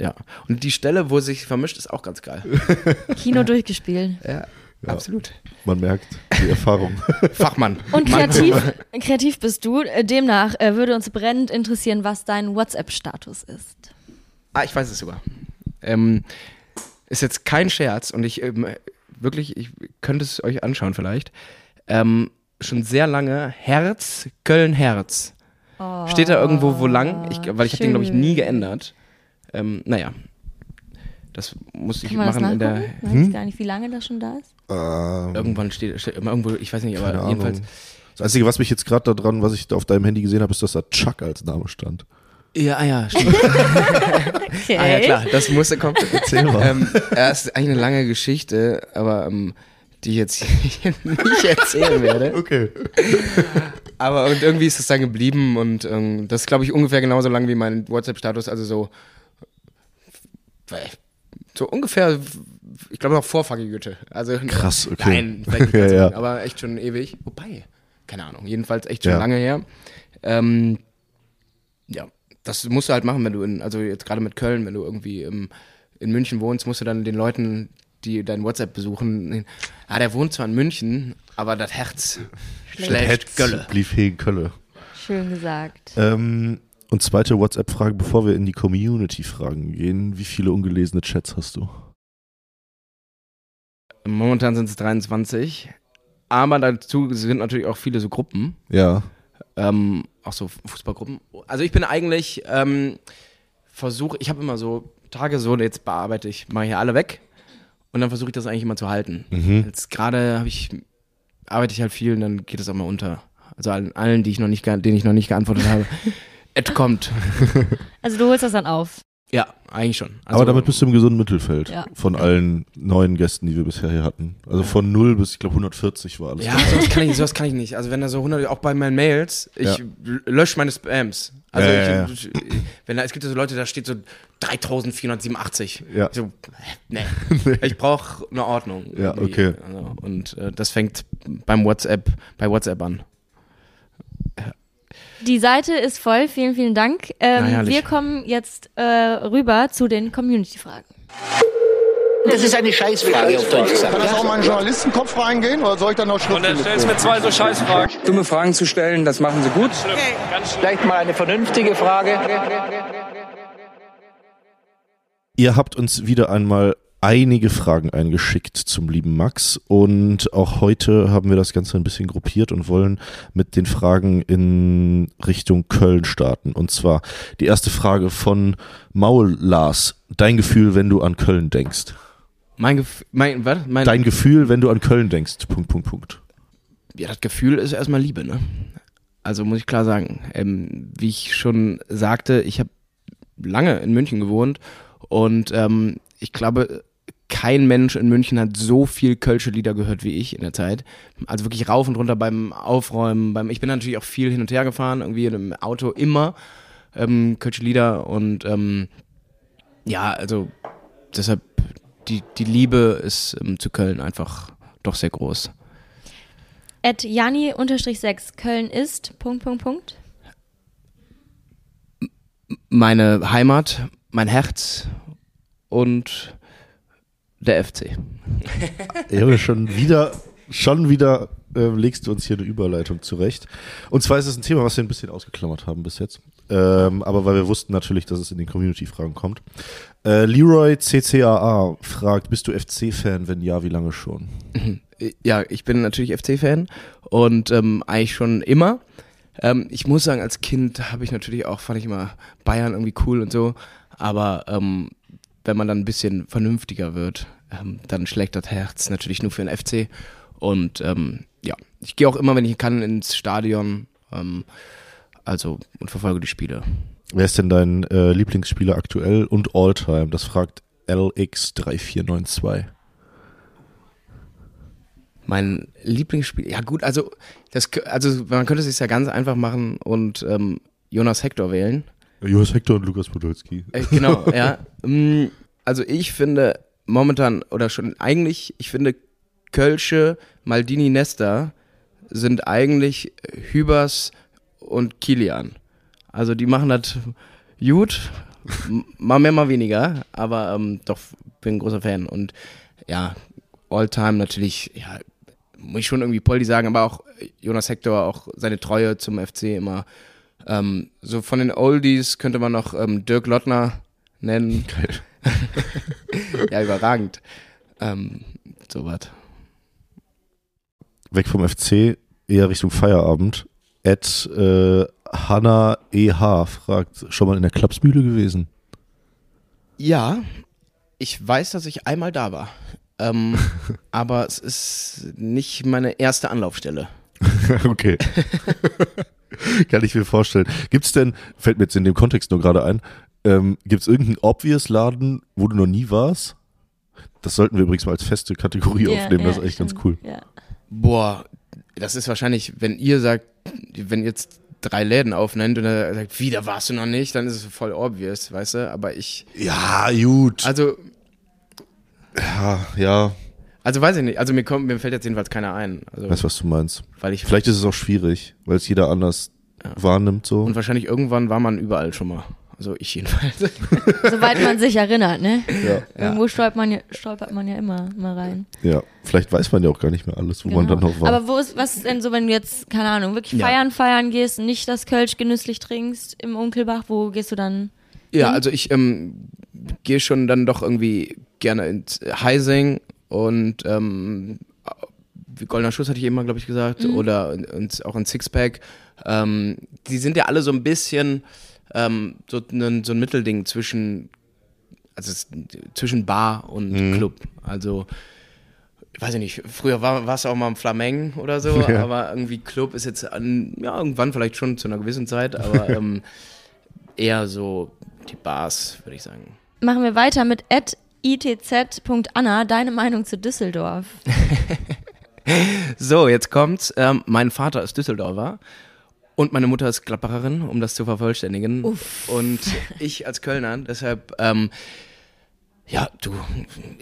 ja. Und die Stelle, wo es sich vermischt, ist auch ganz geil. *laughs* Kino durchgespielt. Ja, absolut. Man merkt die Erfahrung. *laughs* Fachmann. Und Mann. kreativ, kreativ bist du. Äh, Demnach äh, würde uns brennend interessieren, was dein WhatsApp-Status ist. Ah, ich weiß es sogar. Ähm, ist jetzt kein Scherz und ich ähm, wirklich, ich könnte es euch anschauen vielleicht. Ähm, schon sehr lange Herz, Köln Herz. Steht da irgendwo wo lang? Ich, weil ich habe den, glaube ich, nie geändert. Ähm, naja. Das muss ich Kann man das machen in nachgucken? der. Weiß ich gar nicht, wie lange das schon da ist. ähm, Irgendwann steht, steht immer irgendwo, ich weiß nicht, aber keine Ahnung. jedenfalls. Das Einzige, was mich jetzt gerade da dran, was ich da auf deinem Handy gesehen habe, ist, dass da Chuck als Name stand. Ja, ah ja, stimmt. Okay. *laughs* Ah ja, klar, das musste kommen. Erzähl mal. ähm, ja, es ist eigentlich eine lange Geschichte, aber ähm, die ich jetzt hier *laughs* nicht erzählen werde. Okay. Aber und irgendwie ist es dann geblieben und ähm, das ist, glaube ich, ungefähr genauso lang wie mein WhatsApp-Status, also so, so ungefähr, ich glaube noch vor Fucky Goethe. Also, Krass, okay. Nein, *laughs* vielleicht nicht Ja, ja. lang, aber echt schon ewig. Wobei, keine Ahnung, jedenfalls echt schon Ja. lange her. Ähm, ja, das musst du halt machen, wenn du in, also jetzt gerade mit Köln, wenn du irgendwie im, in München wohnst, musst du dann den Leuten, die dein WhatsApp besuchen, ah, der wohnt zwar in München, aber das Herz schlägt Gölle. Blieb hegen Kölle. Schön gesagt. Ähm, und zweite WhatsApp-Frage, bevor wir in die Community-Fragen gehen. Wie viele ungelesene Chats hast du? Momentan sind es 23. Aber dazu sind natürlich auch viele so Gruppen, Ja. Ähm, auch so Fußballgruppen. Also ich bin eigentlich, ähm, versuche, ich habe immer so Tage so, jetzt bearbeite ich, mache hier alle weg und dann versuche ich das eigentlich immer zu halten. Mhm. Jetzt gerade habe ich, arbeite ich halt viel und dann geht es auch mal unter. Also allen, allen die ich noch nicht, denen ich noch nicht geantwortet habe. *laughs* Et kommt. *laughs* Also du holst das dann auf. Ja, eigentlich schon. Also, Aber damit bist du im gesunden Mittelfeld Ja. von allen neuen Gästen, die wir bisher hier hatten. Also von 0 bis, ich glaube, 140 war alles. Ja, sowas kann, ich, sowas kann ich nicht. Also wenn da so 100, auch bei meinen Mails, ich Ja. lösche meine Spams. Also Ja, ja, ich, wenn da, es gibt ja so Leute, da steht so 3487. Ja. Ich So, hä, nee. *laughs* Ich brauche eine Ordnung. Ja, irgendwie. okay. Also, und äh, das fängt beim WhatsApp, bei WhatsApp an. Die Seite ist voll. Vielen, vielen Dank. Ähm, wir kommen jetzt äh, rüber zu den Community-Fragen. Das ist eine Scheißfrage, auf Deutsch gesagt. Kann das auch mal in den Journalistenkopf reingehen oder soll ich da noch Und dann stellst du mir zwei so Scheißfragen. Dumme Fragen zu stellen, das machen sie gut. Vielleicht mal eine vernünftige Frage. Ihr habt uns wieder einmal einige Fragen eingeschickt zum lieben Max und auch heute haben wir das Ganze ein bisschen gruppiert und wollen mit den Fragen in Richtung Köln starten. Und zwar die erste Frage von Maul Lars. Dein Gefühl, wenn du an Köln denkst. Mein, Gef mein, was? Mein, Dein Gefühl, wenn du an Köln denkst. Punkt, Punkt, Punkt. ja, das Gefühl ist erstmal Liebe, ne? Also muss ich klar sagen, ähm, wie ich schon sagte, ich habe lange in München gewohnt und ähm, ich glaube, kein Mensch in München hat so viel kölsche Lieder gehört wie ich in der Zeit. Also wirklich rauf und runter beim Aufräumen, beim ich bin natürlich auch viel hin und her gefahren, irgendwie im Auto immer ähm, kölsche Lieder und ähm, ja, also deshalb die, die Liebe ist ähm, zu Köln einfach doch sehr groß. At Jani-6 Köln ist. Punkt, Punkt, Punkt. meine Heimat, mein Herz und der FC. Junge, schon wieder Schon wieder äh, legst du uns hier eine Überleitung zurecht. Und zwar ist es ein Thema, was wir ein bisschen ausgeklammert haben bis jetzt. Ähm, aber weil wir wussten natürlich, dass es in den Community-Fragen kommt. Äh, Leroy CCAA fragt, bist du FC-Fan? Wenn ja, wie lange schon? Ja, ich bin natürlich FC-Fan und ähm, eigentlich schon immer. Ähm, ich muss sagen, als Kind habe ich natürlich auch, fand ich immer Bayern irgendwie cool und so. Aber ähm, wenn man dann ein bisschen vernünftiger wird, ähm, dann schlägt das Herz natürlich nur für den FC. Und ähm, ja, ich gehe auch immer, wenn ich kann, ins Stadion. Ähm, also und verfolge die Spiele. Wer ist denn dein äh, Lieblingsspieler aktuell und Alltime? Das fragt LX3492. Mein Lieblingsspiel, ja gut, also das, also man könnte es sich ja ganz einfach machen und ähm, Jonas Hector wählen. Jonas Hector und Lukas Podolski. Äh, genau, ja. Mm, Also ich finde momentan, oder schon eigentlich, ich finde Kölsche, Maldini Nesta sind eigentlich Hübers und Kilian. Also die machen das gut, mal mehr, mal weniger, aber ähm, doch bin ein großer Fan. Und ja, All-Time natürlich, ja, muss ich schon irgendwie Poldi sagen, aber auch Jonas Hector, auch seine Treue zum FC immer. Ähm, so von den Oldies könnte man noch ähm, Dirk Lottner nennen. *laughs* Geil. *laughs* ja, überragend. Ähm, so was. Weg vom FC, eher Richtung Feierabend. Ed äh, Hanna EH fragt, schon mal in der Klapsmühle gewesen? Ja, ich weiß, dass ich einmal da war. Ähm, *laughs* aber es ist nicht meine erste Anlaufstelle. okay. *laughs* Kann ich mir vorstellen. Gibt es denn, fällt mir jetzt in dem Kontext nur gerade ein, ähm, gibt es irgendeinen obvious Laden, wo du noch nie warst? Das sollten wir übrigens mal als feste Kategorie Ja, aufnehmen, das ja, ist echt ganz cool. Ja. Boah, das ist wahrscheinlich, wenn ihr sagt, wenn ihr jetzt drei Läden aufnennt und er sagt, wie, da warst du noch nicht, dann ist es voll obvious, weißt du? Aber ich, Ja, gut. also, Ja, ja, also weiß ich nicht, also mir kommt, mir fällt jetzt jedenfalls keiner ein. Also, weiß, was du meinst. weil ich, Vielleicht ist es auch schwierig, weil es jeder anders wahrnimmt so. und wahrscheinlich irgendwann war man überall schon mal. Also ich jedenfalls. *laughs* Soweit man sich erinnert, ne? Ja. Irgendwo stolpert man, ja, stolpert man ja immer mal rein. ja, vielleicht weiß man ja auch gar nicht mehr alles, wo man dann noch war. Genau. Aber wo ist, was ist denn so, wenn du jetzt, keine Ahnung, wirklich Ja. feiern, feiern gehst, nicht das Kölsch genüsslich trinkst im Unkelbach, wo gehst du dann? Ja, Mhm. also ich ähm, gehe schon dann doch irgendwie gerne ins Heising und ähm, wie Goldener Schuss hatte ich eben mal, glaube ich, gesagt, Mhm. oder ins, auch in Sixpack. Ähm, die sind ja alle so ein bisschen ähm, so, ein, so ein Mittelding zwischen, also zwischen Bar und Mhm. Club. Also ich weiß ich nicht, früher war war es auch mal ein Flameng oder so, *laughs* Ja. aber irgendwie Club ist jetzt an, ja, irgendwann vielleicht schon zu einer gewissen Zeit, aber *laughs* ähm, eher so die Bars, würde ich sagen. Machen wir weiter mit itz.anna, deine Meinung zu Düsseldorf. *laughs* So, jetzt kommt's. Ähm, mein Vater ist Düsseldorfer und meine Mutter ist Gladbacherin, um das zu vervollständigen. Und ich als Kölner, deshalb, ähm, ja, du,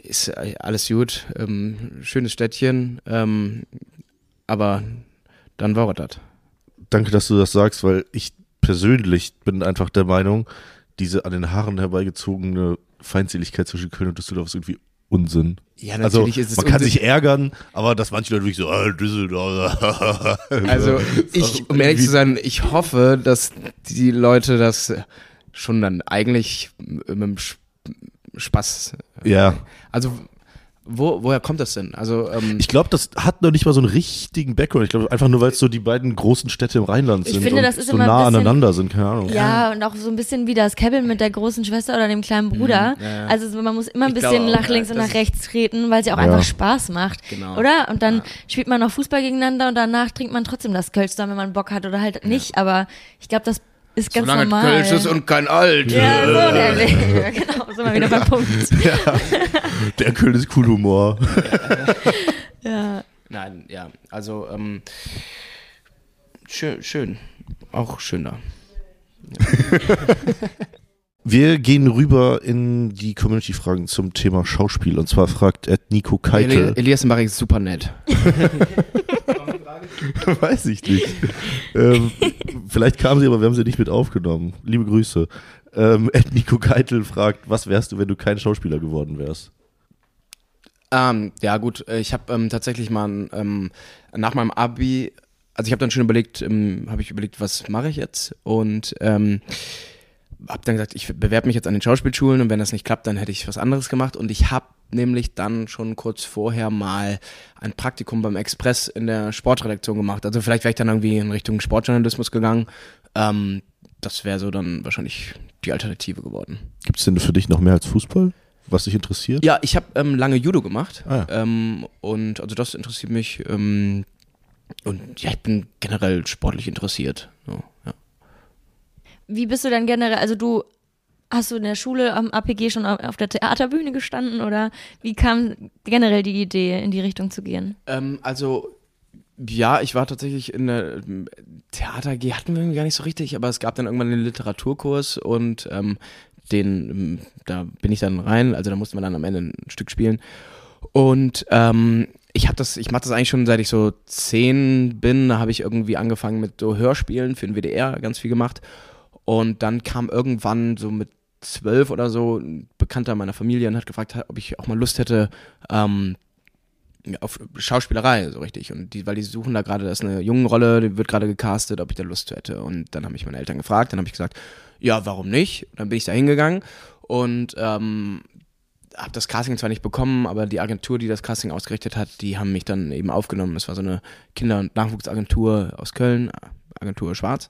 ist alles gut. Ähm, schönes Städtchen, ähm, aber dann war das. Danke, dass du das sagst, weil ich persönlich bin einfach der Meinung, diese an den Haaren herbeigezogene Feindseligkeit zwischen Köln und Düsseldorf ist irgendwie Unsinn. Ja, Also natürlich ist es man kann unsinn- sich ärgern, aber dass manche Leute wirklich so, ah, Düsseldorf. *laughs* Also Ist ich, auch um ehrlich zu sein, ich hoffe, dass die Leute das schon dann eigentlich mit dem Sp- Spaß. Ja, Also wo, woher kommt das denn? Also ähm, ich glaube, das hat noch nicht mal so einen richtigen Background. Ich glaube einfach nur, weil es so die beiden großen Städte im Rheinland Ich sind finde, und das ist so immer nah bisschen- aneinander sind, keine Ahnung. Ja, und auch so ein bisschen wie das Kevin mit der großen Schwester oder dem kleinen Bruder. ja, ja. Also so, man muss immer ein Ich bisschen auch, nach ja, links und nach rechts treten, weil es ja auch Ja. einfach Spaß macht. Genau. Oder? Und dann spielt man noch Fußball gegeneinander und danach trinkt man trotzdem das Kölsch dann, wenn man Bock hat oder halt nicht. Aber ich glaube, das ist ganz solange normal. Kölsch ist und kein Alt. ja, so nämlich. Ja, *laughs* genau, sind wir wieder beim Punkt. *laughs* Der Köln ist cool Humor. *laughs* Ja. Nein, ja, also ähm, schön, schön, auch schön da. Wir gehen rüber in die Community-Fragen zum Thema Schauspiel. Und zwar fragt Ed Nico Keitel. Eli Elias Mbarek ist super nett. *laughs* Weiß ich nicht. ähm, vielleicht kam sie, aber wir haben sie nicht mit aufgenommen. Liebe Grüße. Ähm, Nico Keitel fragt, was wärst du, wenn du kein Schauspieler geworden wärst? Ähm, ja gut, äh, ich habe ähm, tatsächlich mal ähm, nach meinem Abi, also ich habe dann schon überlegt, ähm, habe ich überlegt, was mache ich jetzt und habe dann gesagt, ich bewerbe mich jetzt an den Schauspielschulen und wenn das nicht klappt, dann hätte ich was anderes gemacht und ich habe nämlich dann schon kurz vorher mal ein Praktikum beim Express in der Sportredaktion gemacht. Also vielleicht wäre ich dann irgendwie in Richtung Sportjournalismus gegangen. Ähm, das wäre so dann wahrscheinlich die Alternative geworden. Gibt es denn für dich noch mehr als Fußball, was dich interessiert? Ja, ich habe ähm, lange Judo gemacht Ah, ja. ähm, und also das interessiert mich ähm, und ja, ich bin generell sportlich interessiert. So, ja. Wie bist du denn generell, also du hast du in der Schule am APG schon auf der Theaterbühne gestanden oder wie kam generell die Idee, in die Richtung zu gehen? Ähm, also ja, ich war tatsächlich in der Theater G hatten wir gar nicht so richtig, aber es gab dann irgendwann einen Literaturkurs und ähm, den ähm, da bin ich dann rein, also da musste man dann am Ende ein Stück spielen und ähm, ich habe das, ich mache das eigentlich schon seit ich so zehn bin, da habe ich irgendwie angefangen mit so Hörspielen für den WDR ganz viel gemacht und dann kam irgendwann so mit zwölf oder so ein Bekannter meiner Familie und hat gefragt, ob ich auch mal Lust hätte, ähm, auf Schauspielerei so richtig und die, weil die suchen da gerade, das ist eine junge Rolle, die wird gerade gecastet, ob ich da Lust hätte und dann habe ich meine Eltern gefragt, dann habe ich gesagt, ja, warum nicht? Und dann bin ich da hingegangen und ähm, habe das Casting zwar nicht bekommen, aber die Agentur, die das Casting ausgerichtet hat, die haben mich dann eben aufgenommen. Das war so eine Kinder- und Nachwuchsagentur aus Köln, Agentur Schwarz.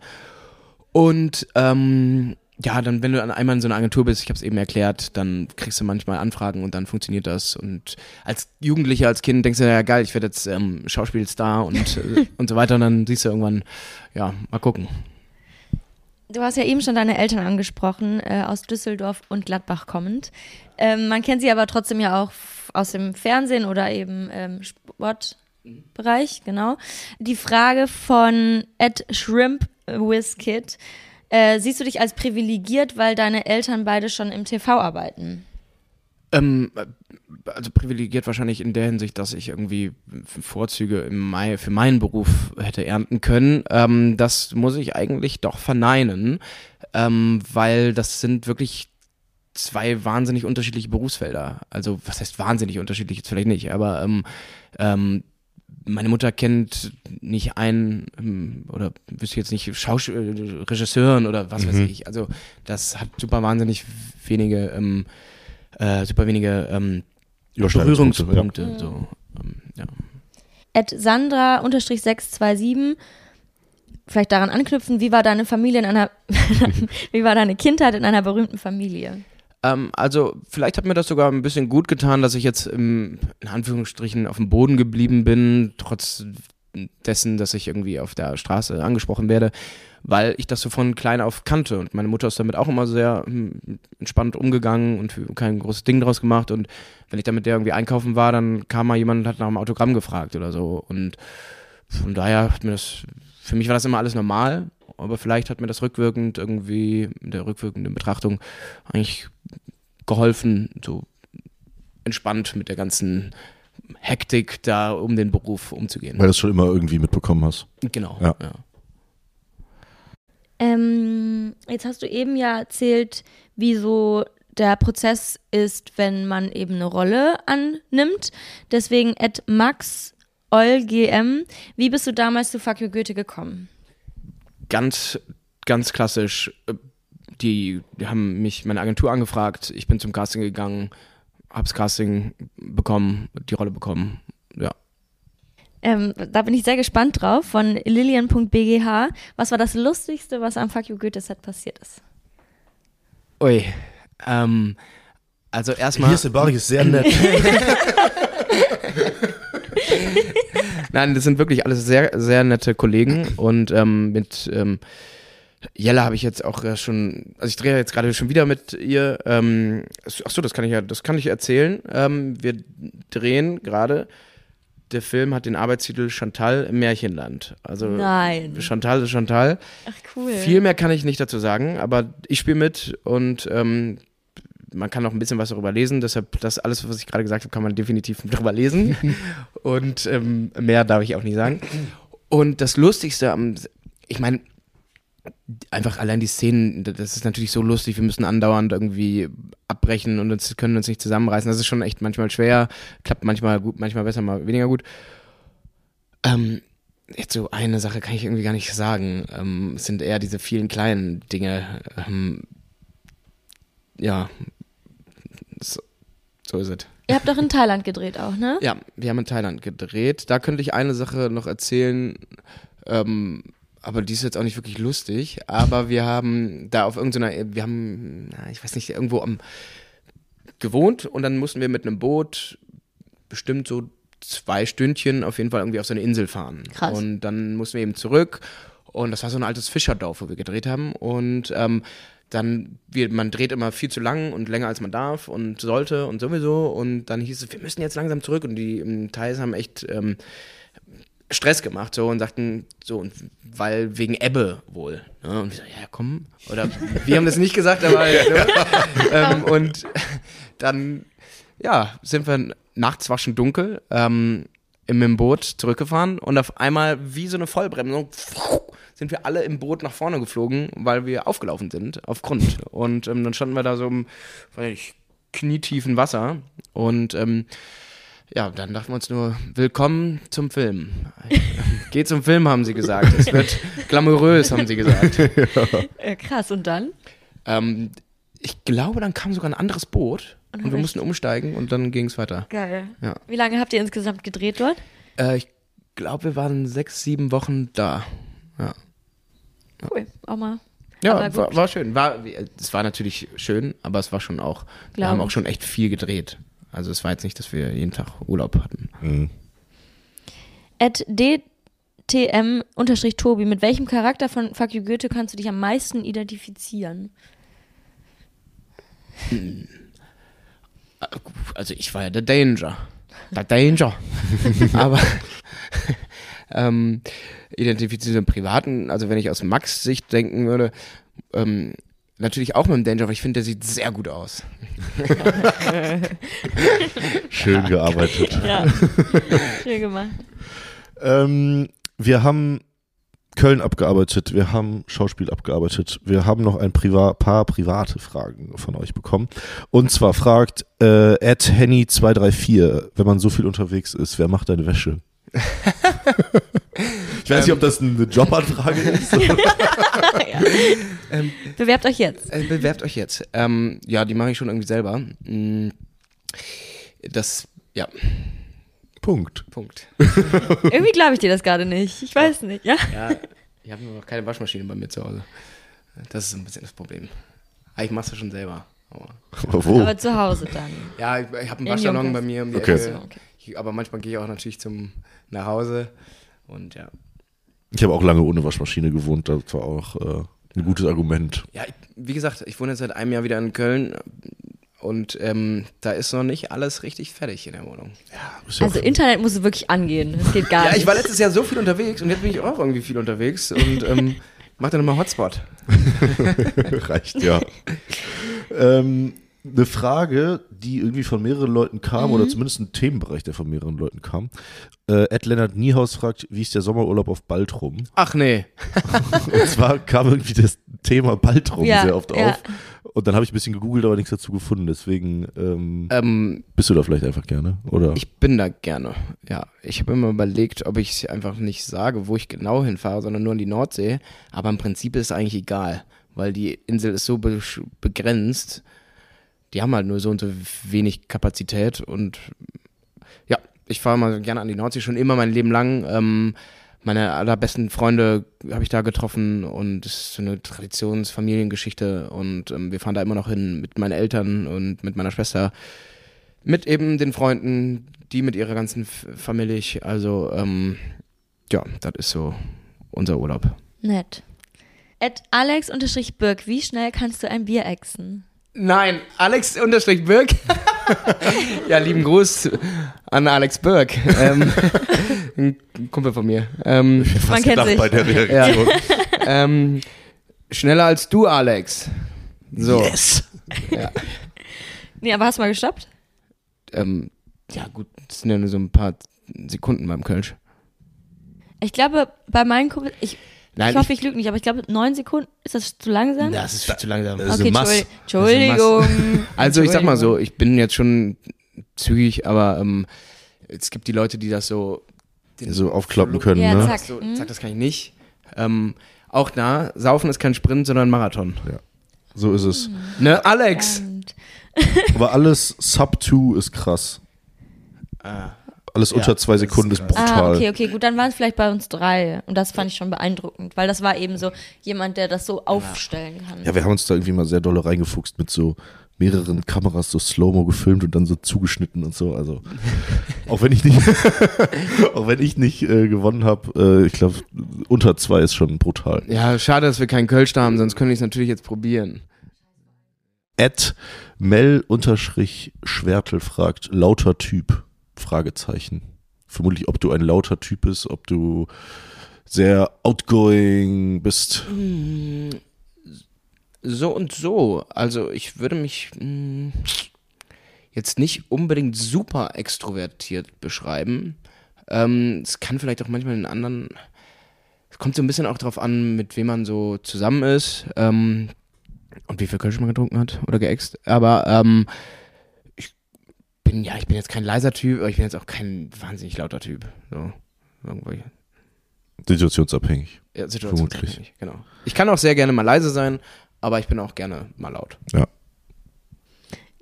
Und ähm, ja, dann, wenn du dann einmal in so einer Agentur bist, ich habe es eben erklärt, dann kriegst du manchmal Anfragen und dann funktioniert das. Und als Jugendlicher, als Kind denkst du, ja geil, ich werde jetzt ähm, Schauspielstar und, äh, *laughs* und so weiter. Und dann siehst du irgendwann, ja, mal gucken. Du hast ja eben schon deine Eltern angesprochen, äh, aus Düsseldorf und Gladbach kommend. Ähm, man kennt sie aber trotzdem ja auch aus dem Fernsehen oder eben ähm, Sportbereich, genau. Die Frage von Ed Shrimp with Kid. Äh, siehst du dich als privilegiert, weil deine Eltern beide schon im TV arbeiten? Ähm, also privilegiert wahrscheinlich in der Hinsicht, dass ich irgendwie Vorzüge im Mai für meinen Beruf hätte ernten können. Ähm, das muss ich eigentlich doch verneinen, ähm, weil das sind wirklich zwei wahnsinnig unterschiedliche Berufsfelder. Also was heißt wahnsinnig unterschiedlich jetzt vielleicht nicht, aber ähm, ähm, meine Mutter kennt nicht einen ähm, oder wüsste jetzt nicht Schaus äh, Regisseuren oder was weiß ich. Also das hat super wahnsinnig wenige ähm, äh, super wenige ähm, Berührungspunkte. So, ähm, ja. Ed Sandra-627, vielleicht daran anknüpfen, wie war deine Familie in einer, *laughs* wie war deine Kindheit in einer berühmten Familie? Ähm, also vielleicht hat mir das sogar ein bisschen gut getan, dass ich jetzt im, in Anführungsstrichen auf dem Boden geblieben bin, trotz dessen, dass ich irgendwie auf der Straße angesprochen werde, weil ich das so von klein auf kannte. Und meine Mutter ist damit auch immer sehr hm, entspannt umgegangen und kein großes Ding draus gemacht. Und wenn ich dann mit der irgendwie einkaufen war, dann kam mal jemand und hat nach einem Autogramm gefragt oder so. Und von daher hat mir das, für mich war das immer alles normal, aber vielleicht hat mir das rückwirkend irgendwie, in der rückwirkenden Betrachtung eigentlich geholfen, so entspannt mit der ganzen Hektik da um den Beruf umzugehen. Weil du das schon immer irgendwie mitbekommen hast. genau. Ja. ja. Ähm, jetzt hast du eben ja erzählt, wie so der Prozess ist, wenn man eben eine Rolle annimmt. Deswegen at Max GM. Wie bist du damals zu Fuck You Goethe gekommen? Ganz, ganz klassisch. äh, Die, die haben mich, meine Agentur angefragt, ich bin zum Casting gegangen, hab's Casting bekommen, die Rolle bekommen. Ja. Ähm, da bin ich sehr gespannt drauf von lilian.bgh. Was war das Lustigste, was am Fuck You Goethe Set passiert ist? Ui. Ähm, also erstmal. Sebarik ist sehr nett. *laughs* *laughs* Nein, das sind wirklich alles sehr, sehr nette Kollegen und ähm, mit ähm, Jella habe ich jetzt auch äh, schon, also ich drehe jetzt gerade schon wieder mit ihr. Ähm, ach so, das kann ich ja, das kann ich erzählen. Ähm, wir drehen gerade. Der Film hat den Arbeitstitel Chantal im Märchenland. Also Nein. Chantal ist Chantal. Ach cool. Viel mehr kann ich nicht dazu sagen, aber ich spiele mit und ähm, man kann auch ein bisschen was darüber lesen. Deshalb, das alles, was ich gerade gesagt habe, kann man definitiv *laughs* darüber lesen. *laughs* und ähm, mehr darf ich auch nicht sagen. Und das Lustigste am, ich meine, einfach allein die Szenen, das ist natürlich so lustig, wir müssen andauernd irgendwie sprechen und uns können uns nicht zusammenreißen. Das ist schon echt manchmal schwer, klappt manchmal gut, manchmal besser, mal weniger gut. Ähm, jetzt so eine Sache kann ich irgendwie gar nicht sagen. Ähm, es sind eher diese vielen kleinen Dinge. Ähm, ja, so, so ist es. Ihr habt doch in Thailand gedreht auch, ne? Ja, wir haben in Thailand gedreht. Da könnte ich eine Sache noch erzählen, ähm, aber die ist jetzt auch nicht wirklich lustig. Aber wir haben da auf irgendeiner, wir haben, na, ich weiß nicht, irgendwo am gewohnt und dann mussten wir mit einem Boot bestimmt so zwei Stündchen auf jeden Fall irgendwie auf so eine Insel fahren. Krass. Und dann mussten wir eben zurück und das war so ein altes Fischerdorf, wo wir gedreht haben und ähm, dann, wir, man dreht immer viel zu lang und länger als man darf und sollte und sowieso und dann hieß es, wir müssen jetzt langsam zurück und die ähm, Thais haben echt ähm, Stress gemacht so und sagten so und weil wegen Ebbe wohl ne? und wir so ja komm oder *laughs* wir haben das nicht gesagt aber ne? *laughs* ähm, und *laughs* dann ja sind wir nachts war schon dunkel ähm, im, im Boot zurückgefahren und auf einmal wie so eine Vollbremsung sind wir alle im Boot nach vorne geflogen, weil wir aufgelaufen sind auf Grund und ähm, dann standen wir da so im ich, knietiefen Wasser und ähm, ja, dann dachten wir uns nur, willkommen zum Film. *laughs* Geht zum Film, haben sie gesagt. Es wird glamourös, haben sie gesagt. Äh, krass, und dann? Ähm, ich glaube, dann kam sogar ein anderes Boot und, wir echt? mussten umsteigen und dann ging es weiter. Geil. Ja. Wie lange habt ihr insgesamt gedreht dort? Äh, ich glaube, wir waren sechs, sieben Wochen da. Ja, Cool, auch mal. ja war, war schön. War, es war natürlich schön, aber es war schon auch, wir Glaub haben auch schon echt viel gedreht. Also es war jetzt nicht, dass wir jeden Tag Urlaub hatten. Mhm. At DTM-Tobi, mit welchem Charakter von Fuck You Goethe kannst du dich am meisten identifizieren? Also ich war ja der Danger. Der Danger. *laughs* Aber ähm, identifiziert im Privaten, also wenn ich aus Max Sicht denken würde, ähm, natürlich auch mit dem Danger, aber ich finde, der sieht sehr gut aus. *laughs* Schön gearbeitet. Ja, schön gemacht. Ähm, wir haben Köln abgearbeitet, wir haben Schauspiel abgearbeitet, wir haben noch ein Priva paar private Fragen von euch bekommen. Und zwar fragt äh, Henny234, wenn man so viel unterwegs ist, wer macht deine Wäsche? *laughs* ich weiß nicht, ob das eine Jobanfrage ist. *laughs* *laughs* Bewerbt euch jetzt. Äh, bewerbt euch jetzt. Ähm, ja, die mache ich schon irgendwie selber. Mm, Das, ja, Punkt. Punkt. *laughs* Irgendwie glaube ich dir das gerade nicht. Ich weiß nicht, ja? Ja, ich habe nur noch keine Waschmaschine bei mir zu Hause. Das ist ein bisschen das Problem. Aber ich mache es ja schon selber. Aber Aber wo? Aber zu Hause dann. Ja, ich, ich habe einen In Waschsalon bei mir um die Okay. Okay. Ich, aber manchmal gehe ich auch natürlich zum nach Hause und ja. Ich habe auch lange ohne Waschmaschine gewohnt, das war auch äh, ein gutes Argument. Ja, ich, wie gesagt, ich wohne jetzt seit einem Jahr wieder in Köln und ähm, da ist noch nicht alles richtig fertig in der Wohnung. Ja Also Internet muss wirklich angehen. Das geht gar Ja, nicht. ich war letztes Jahr so viel unterwegs und jetzt bin ich auch irgendwie viel unterwegs und ähm, *laughs* mach dann nochmal Hotspot. *laughs* Reicht, ja. ähm, eine Frage, die irgendwie von mehreren Leuten kam, oder zumindest ein Themenbereich, der von mehreren Leuten kam. Äh, Ed Lennart Niehaus fragt, wie ist der Sommerurlaub auf Baltrum? Ach nee. *laughs* Und zwar kam irgendwie das Thema Baltrum Ja, sehr oft ja. auf. Und dann habe ich ein bisschen gegoogelt, aber nichts dazu gefunden. Deswegen ähm, Ähm, bist du da vielleicht einfach gerne, oder? ich bin da gerne. Ja, ich habe immer überlegt, ob ich einfach nicht sage, wo ich genau hinfahre, sondern nur an die Nordsee. Aber im Prinzip ist es eigentlich egal, weil die Insel ist so be begrenzt. Die haben halt nur so und so wenig Kapazität und ja, ich fahre mal gerne an die Nordsee, schon immer mein Leben lang. Ähm, meine allerbesten Freunde habe ich da getroffen und es ist so eine Traditionsfamiliengeschichte und ähm, wir fahren da immer noch hin mit meinen Eltern und mit meiner Schwester, mit eben den Freunden, die mit ihrer ganzen Familie. Also ähm, ja, das ist so unser Urlaub. Nett. At Alex-Birk, wie schnell kannst du ein Bier exen? Nein, Alex unterstrich Birk. *laughs* *laughs* ja, lieben Gruß an Alex Birk. Ähm, *laughs* ein Kumpel von mir. Ähm, Man kennt sich. bei der Reaktion. ähm, schneller als du, Alex. So. Yes! *laughs* Nee, aber hast du mal gestoppt? Ähm, ja, gut, das sind ja nur so ein paar Sekunden beim Kölsch. Ich glaube, bei meinen Kumpels, ich, Nein, ich hoffe, ich lüge nicht, aber ich glaube, neun Sekunden, ist das zu langsam? das ist viel zu langsam. Das ist okay, Mass. Entschuldi- Entschuldigung. *laughs* Also ich sag mal so, Entschuldigung. ich bin jetzt schon zügig, aber ähm, es gibt die Leute, die das so So aufklappen können, Ja, ne? zack. So, Mhm. zack, das kann ich nicht. Ähm, auch da, Saufen ist kein Sprint, sondern ein Marathon. So ist es. Mhm. Ne, Alex? Und Aber alles Sub 2 ist krass. Ah, Alles Ja, unter zwei ist Sekunden ist, krass. brutal. Ah, okay, okay, gut, dann waren es vielleicht bei uns drei. Und das fand ich schon beeindruckend, weil das war eben so jemand, der das so aufstellen kann. Ja, wir haben uns da irgendwie mal sehr dolle reingefuchst mit so mehreren Kameras so Slow-Mo gefilmt und dann so zugeschnitten und so. Also *laughs* auch wenn ich nicht, *laughs* auch wenn ich nicht äh, gewonnen habe, äh, ich glaube unter zwei ist schon brutal. Ja, schade, dass wir keinen Kölsch da haben, sonst könnte ich es natürlich jetzt probieren. Ed Mel-Schwertel fragt, lauter Typ? Fragezeichen. Vermutlich, ob du ein lauter Typ bist, ob du sehr outgoing bist. Hm, So und so. Also ich würde mich mh, jetzt nicht unbedingt super extrovertiert beschreiben. Ähm, es kann vielleicht auch manchmal einen anderen. Es kommt so ein bisschen auch drauf an, mit wem man so zusammen ist ähm, und wie viel Kölsch man getrunken hat oder geäxt. Aber ähm, bin ja, ich bin jetzt kein leiser Typ, aber ich bin jetzt auch kein wahnsinnig lauter Typ. So irgendwo Situationsabhängig. ja, situationsabhängig, genau. Ich kann auch sehr gerne mal leise sein, aber ich bin auch gerne mal laut.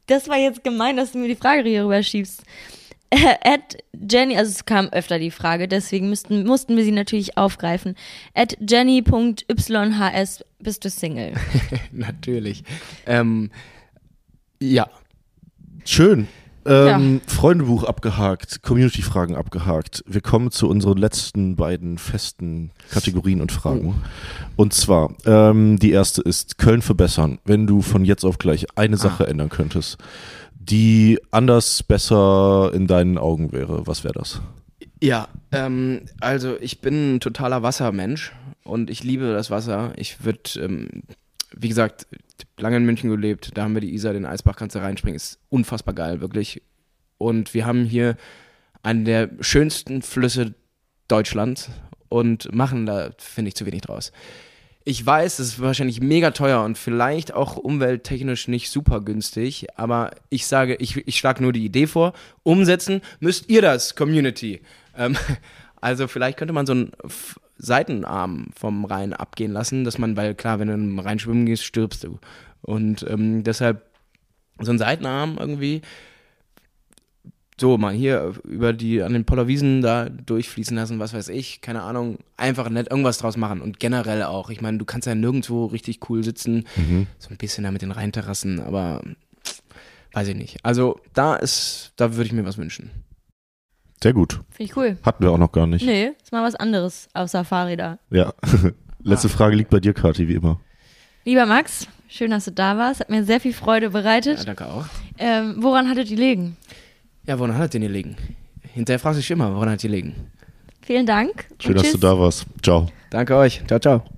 Das war jetzt gemein, dass du mir die Frage hier rüber schiebst. Äh, At Jenny, also es kam öfter die Frage, deswegen müssten, mussten wir sie natürlich aufgreifen. At Jenny.yhs, bist du Single? *laughs* Natürlich. Ähm, ja. Schön. Ähm, Freundebuch abgehakt, Community-Fragen abgehakt. Wir kommen zu unseren letzten beiden festen Kategorien und Fragen. Und zwar, ähm, die erste ist Köln verbessern. Wenn du von jetzt auf gleich eine Sache ändern könntest, die anders, besser in deinen Augen wäre, was wäre das? Ja, ähm, also ich bin ein totaler Wassermensch und ich liebe das Wasser. Ich würde, ähm, wie gesagt, lange in München gelebt, da haben wir die Isar, den Eisbach, kannst du reinspringen, ist unfassbar geil, wirklich. Und wir haben hier einen der schönsten Flüsse Deutschlands und machen da, finde ich, zu wenig draus. Ich weiß, es ist wahrscheinlich mega teuer und vielleicht auch umwelttechnisch nicht super günstig, aber ich sage, ich, ich schlage nur die Idee vor. Umsetzen müsst ihr das, Community. Ähm, *laughs* also vielleicht könnte man so einen F- Seitenarm vom Rhein abgehen lassen, dass man, weil klar, wenn du im Rhein schwimmen gehst, stirbst du. Und ähm, deshalb so einen Seitenarm irgendwie so mal hier über die an den Pollerwiesen da durchfließen lassen, was weiß ich, keine Ahnung, einfach nett irgendwas draus machen und generell auch. Ich meine, du kannst ja nirgendwo richtig cool sitzen, so ein bisschen da mit den Rheinterrassen, aber weiß ich nicht. Also da ist, da würde ich mir was wünschen. Sehr gut. Finde ich cool. Hatten wir auch noch gar nicht. Nee, ist mal was anderes außer Fahrräder. Ja. *laughs* Letzte Frage liegt bei dir, Kathi, wie immer. Lieber Max, schön, dass du da warst. Hat mir sehr viel Freude Ja, bereitet. danke auch. Ähm, woran hattet ihr liegen? Ja, woran hat denn hier liegen? Hinterher fragst du dich immer, woran hat hier liegen? Vielen Dank. Schön, dass tschüss. du da warst. Ciao. Danke euch. Ciao, ciao.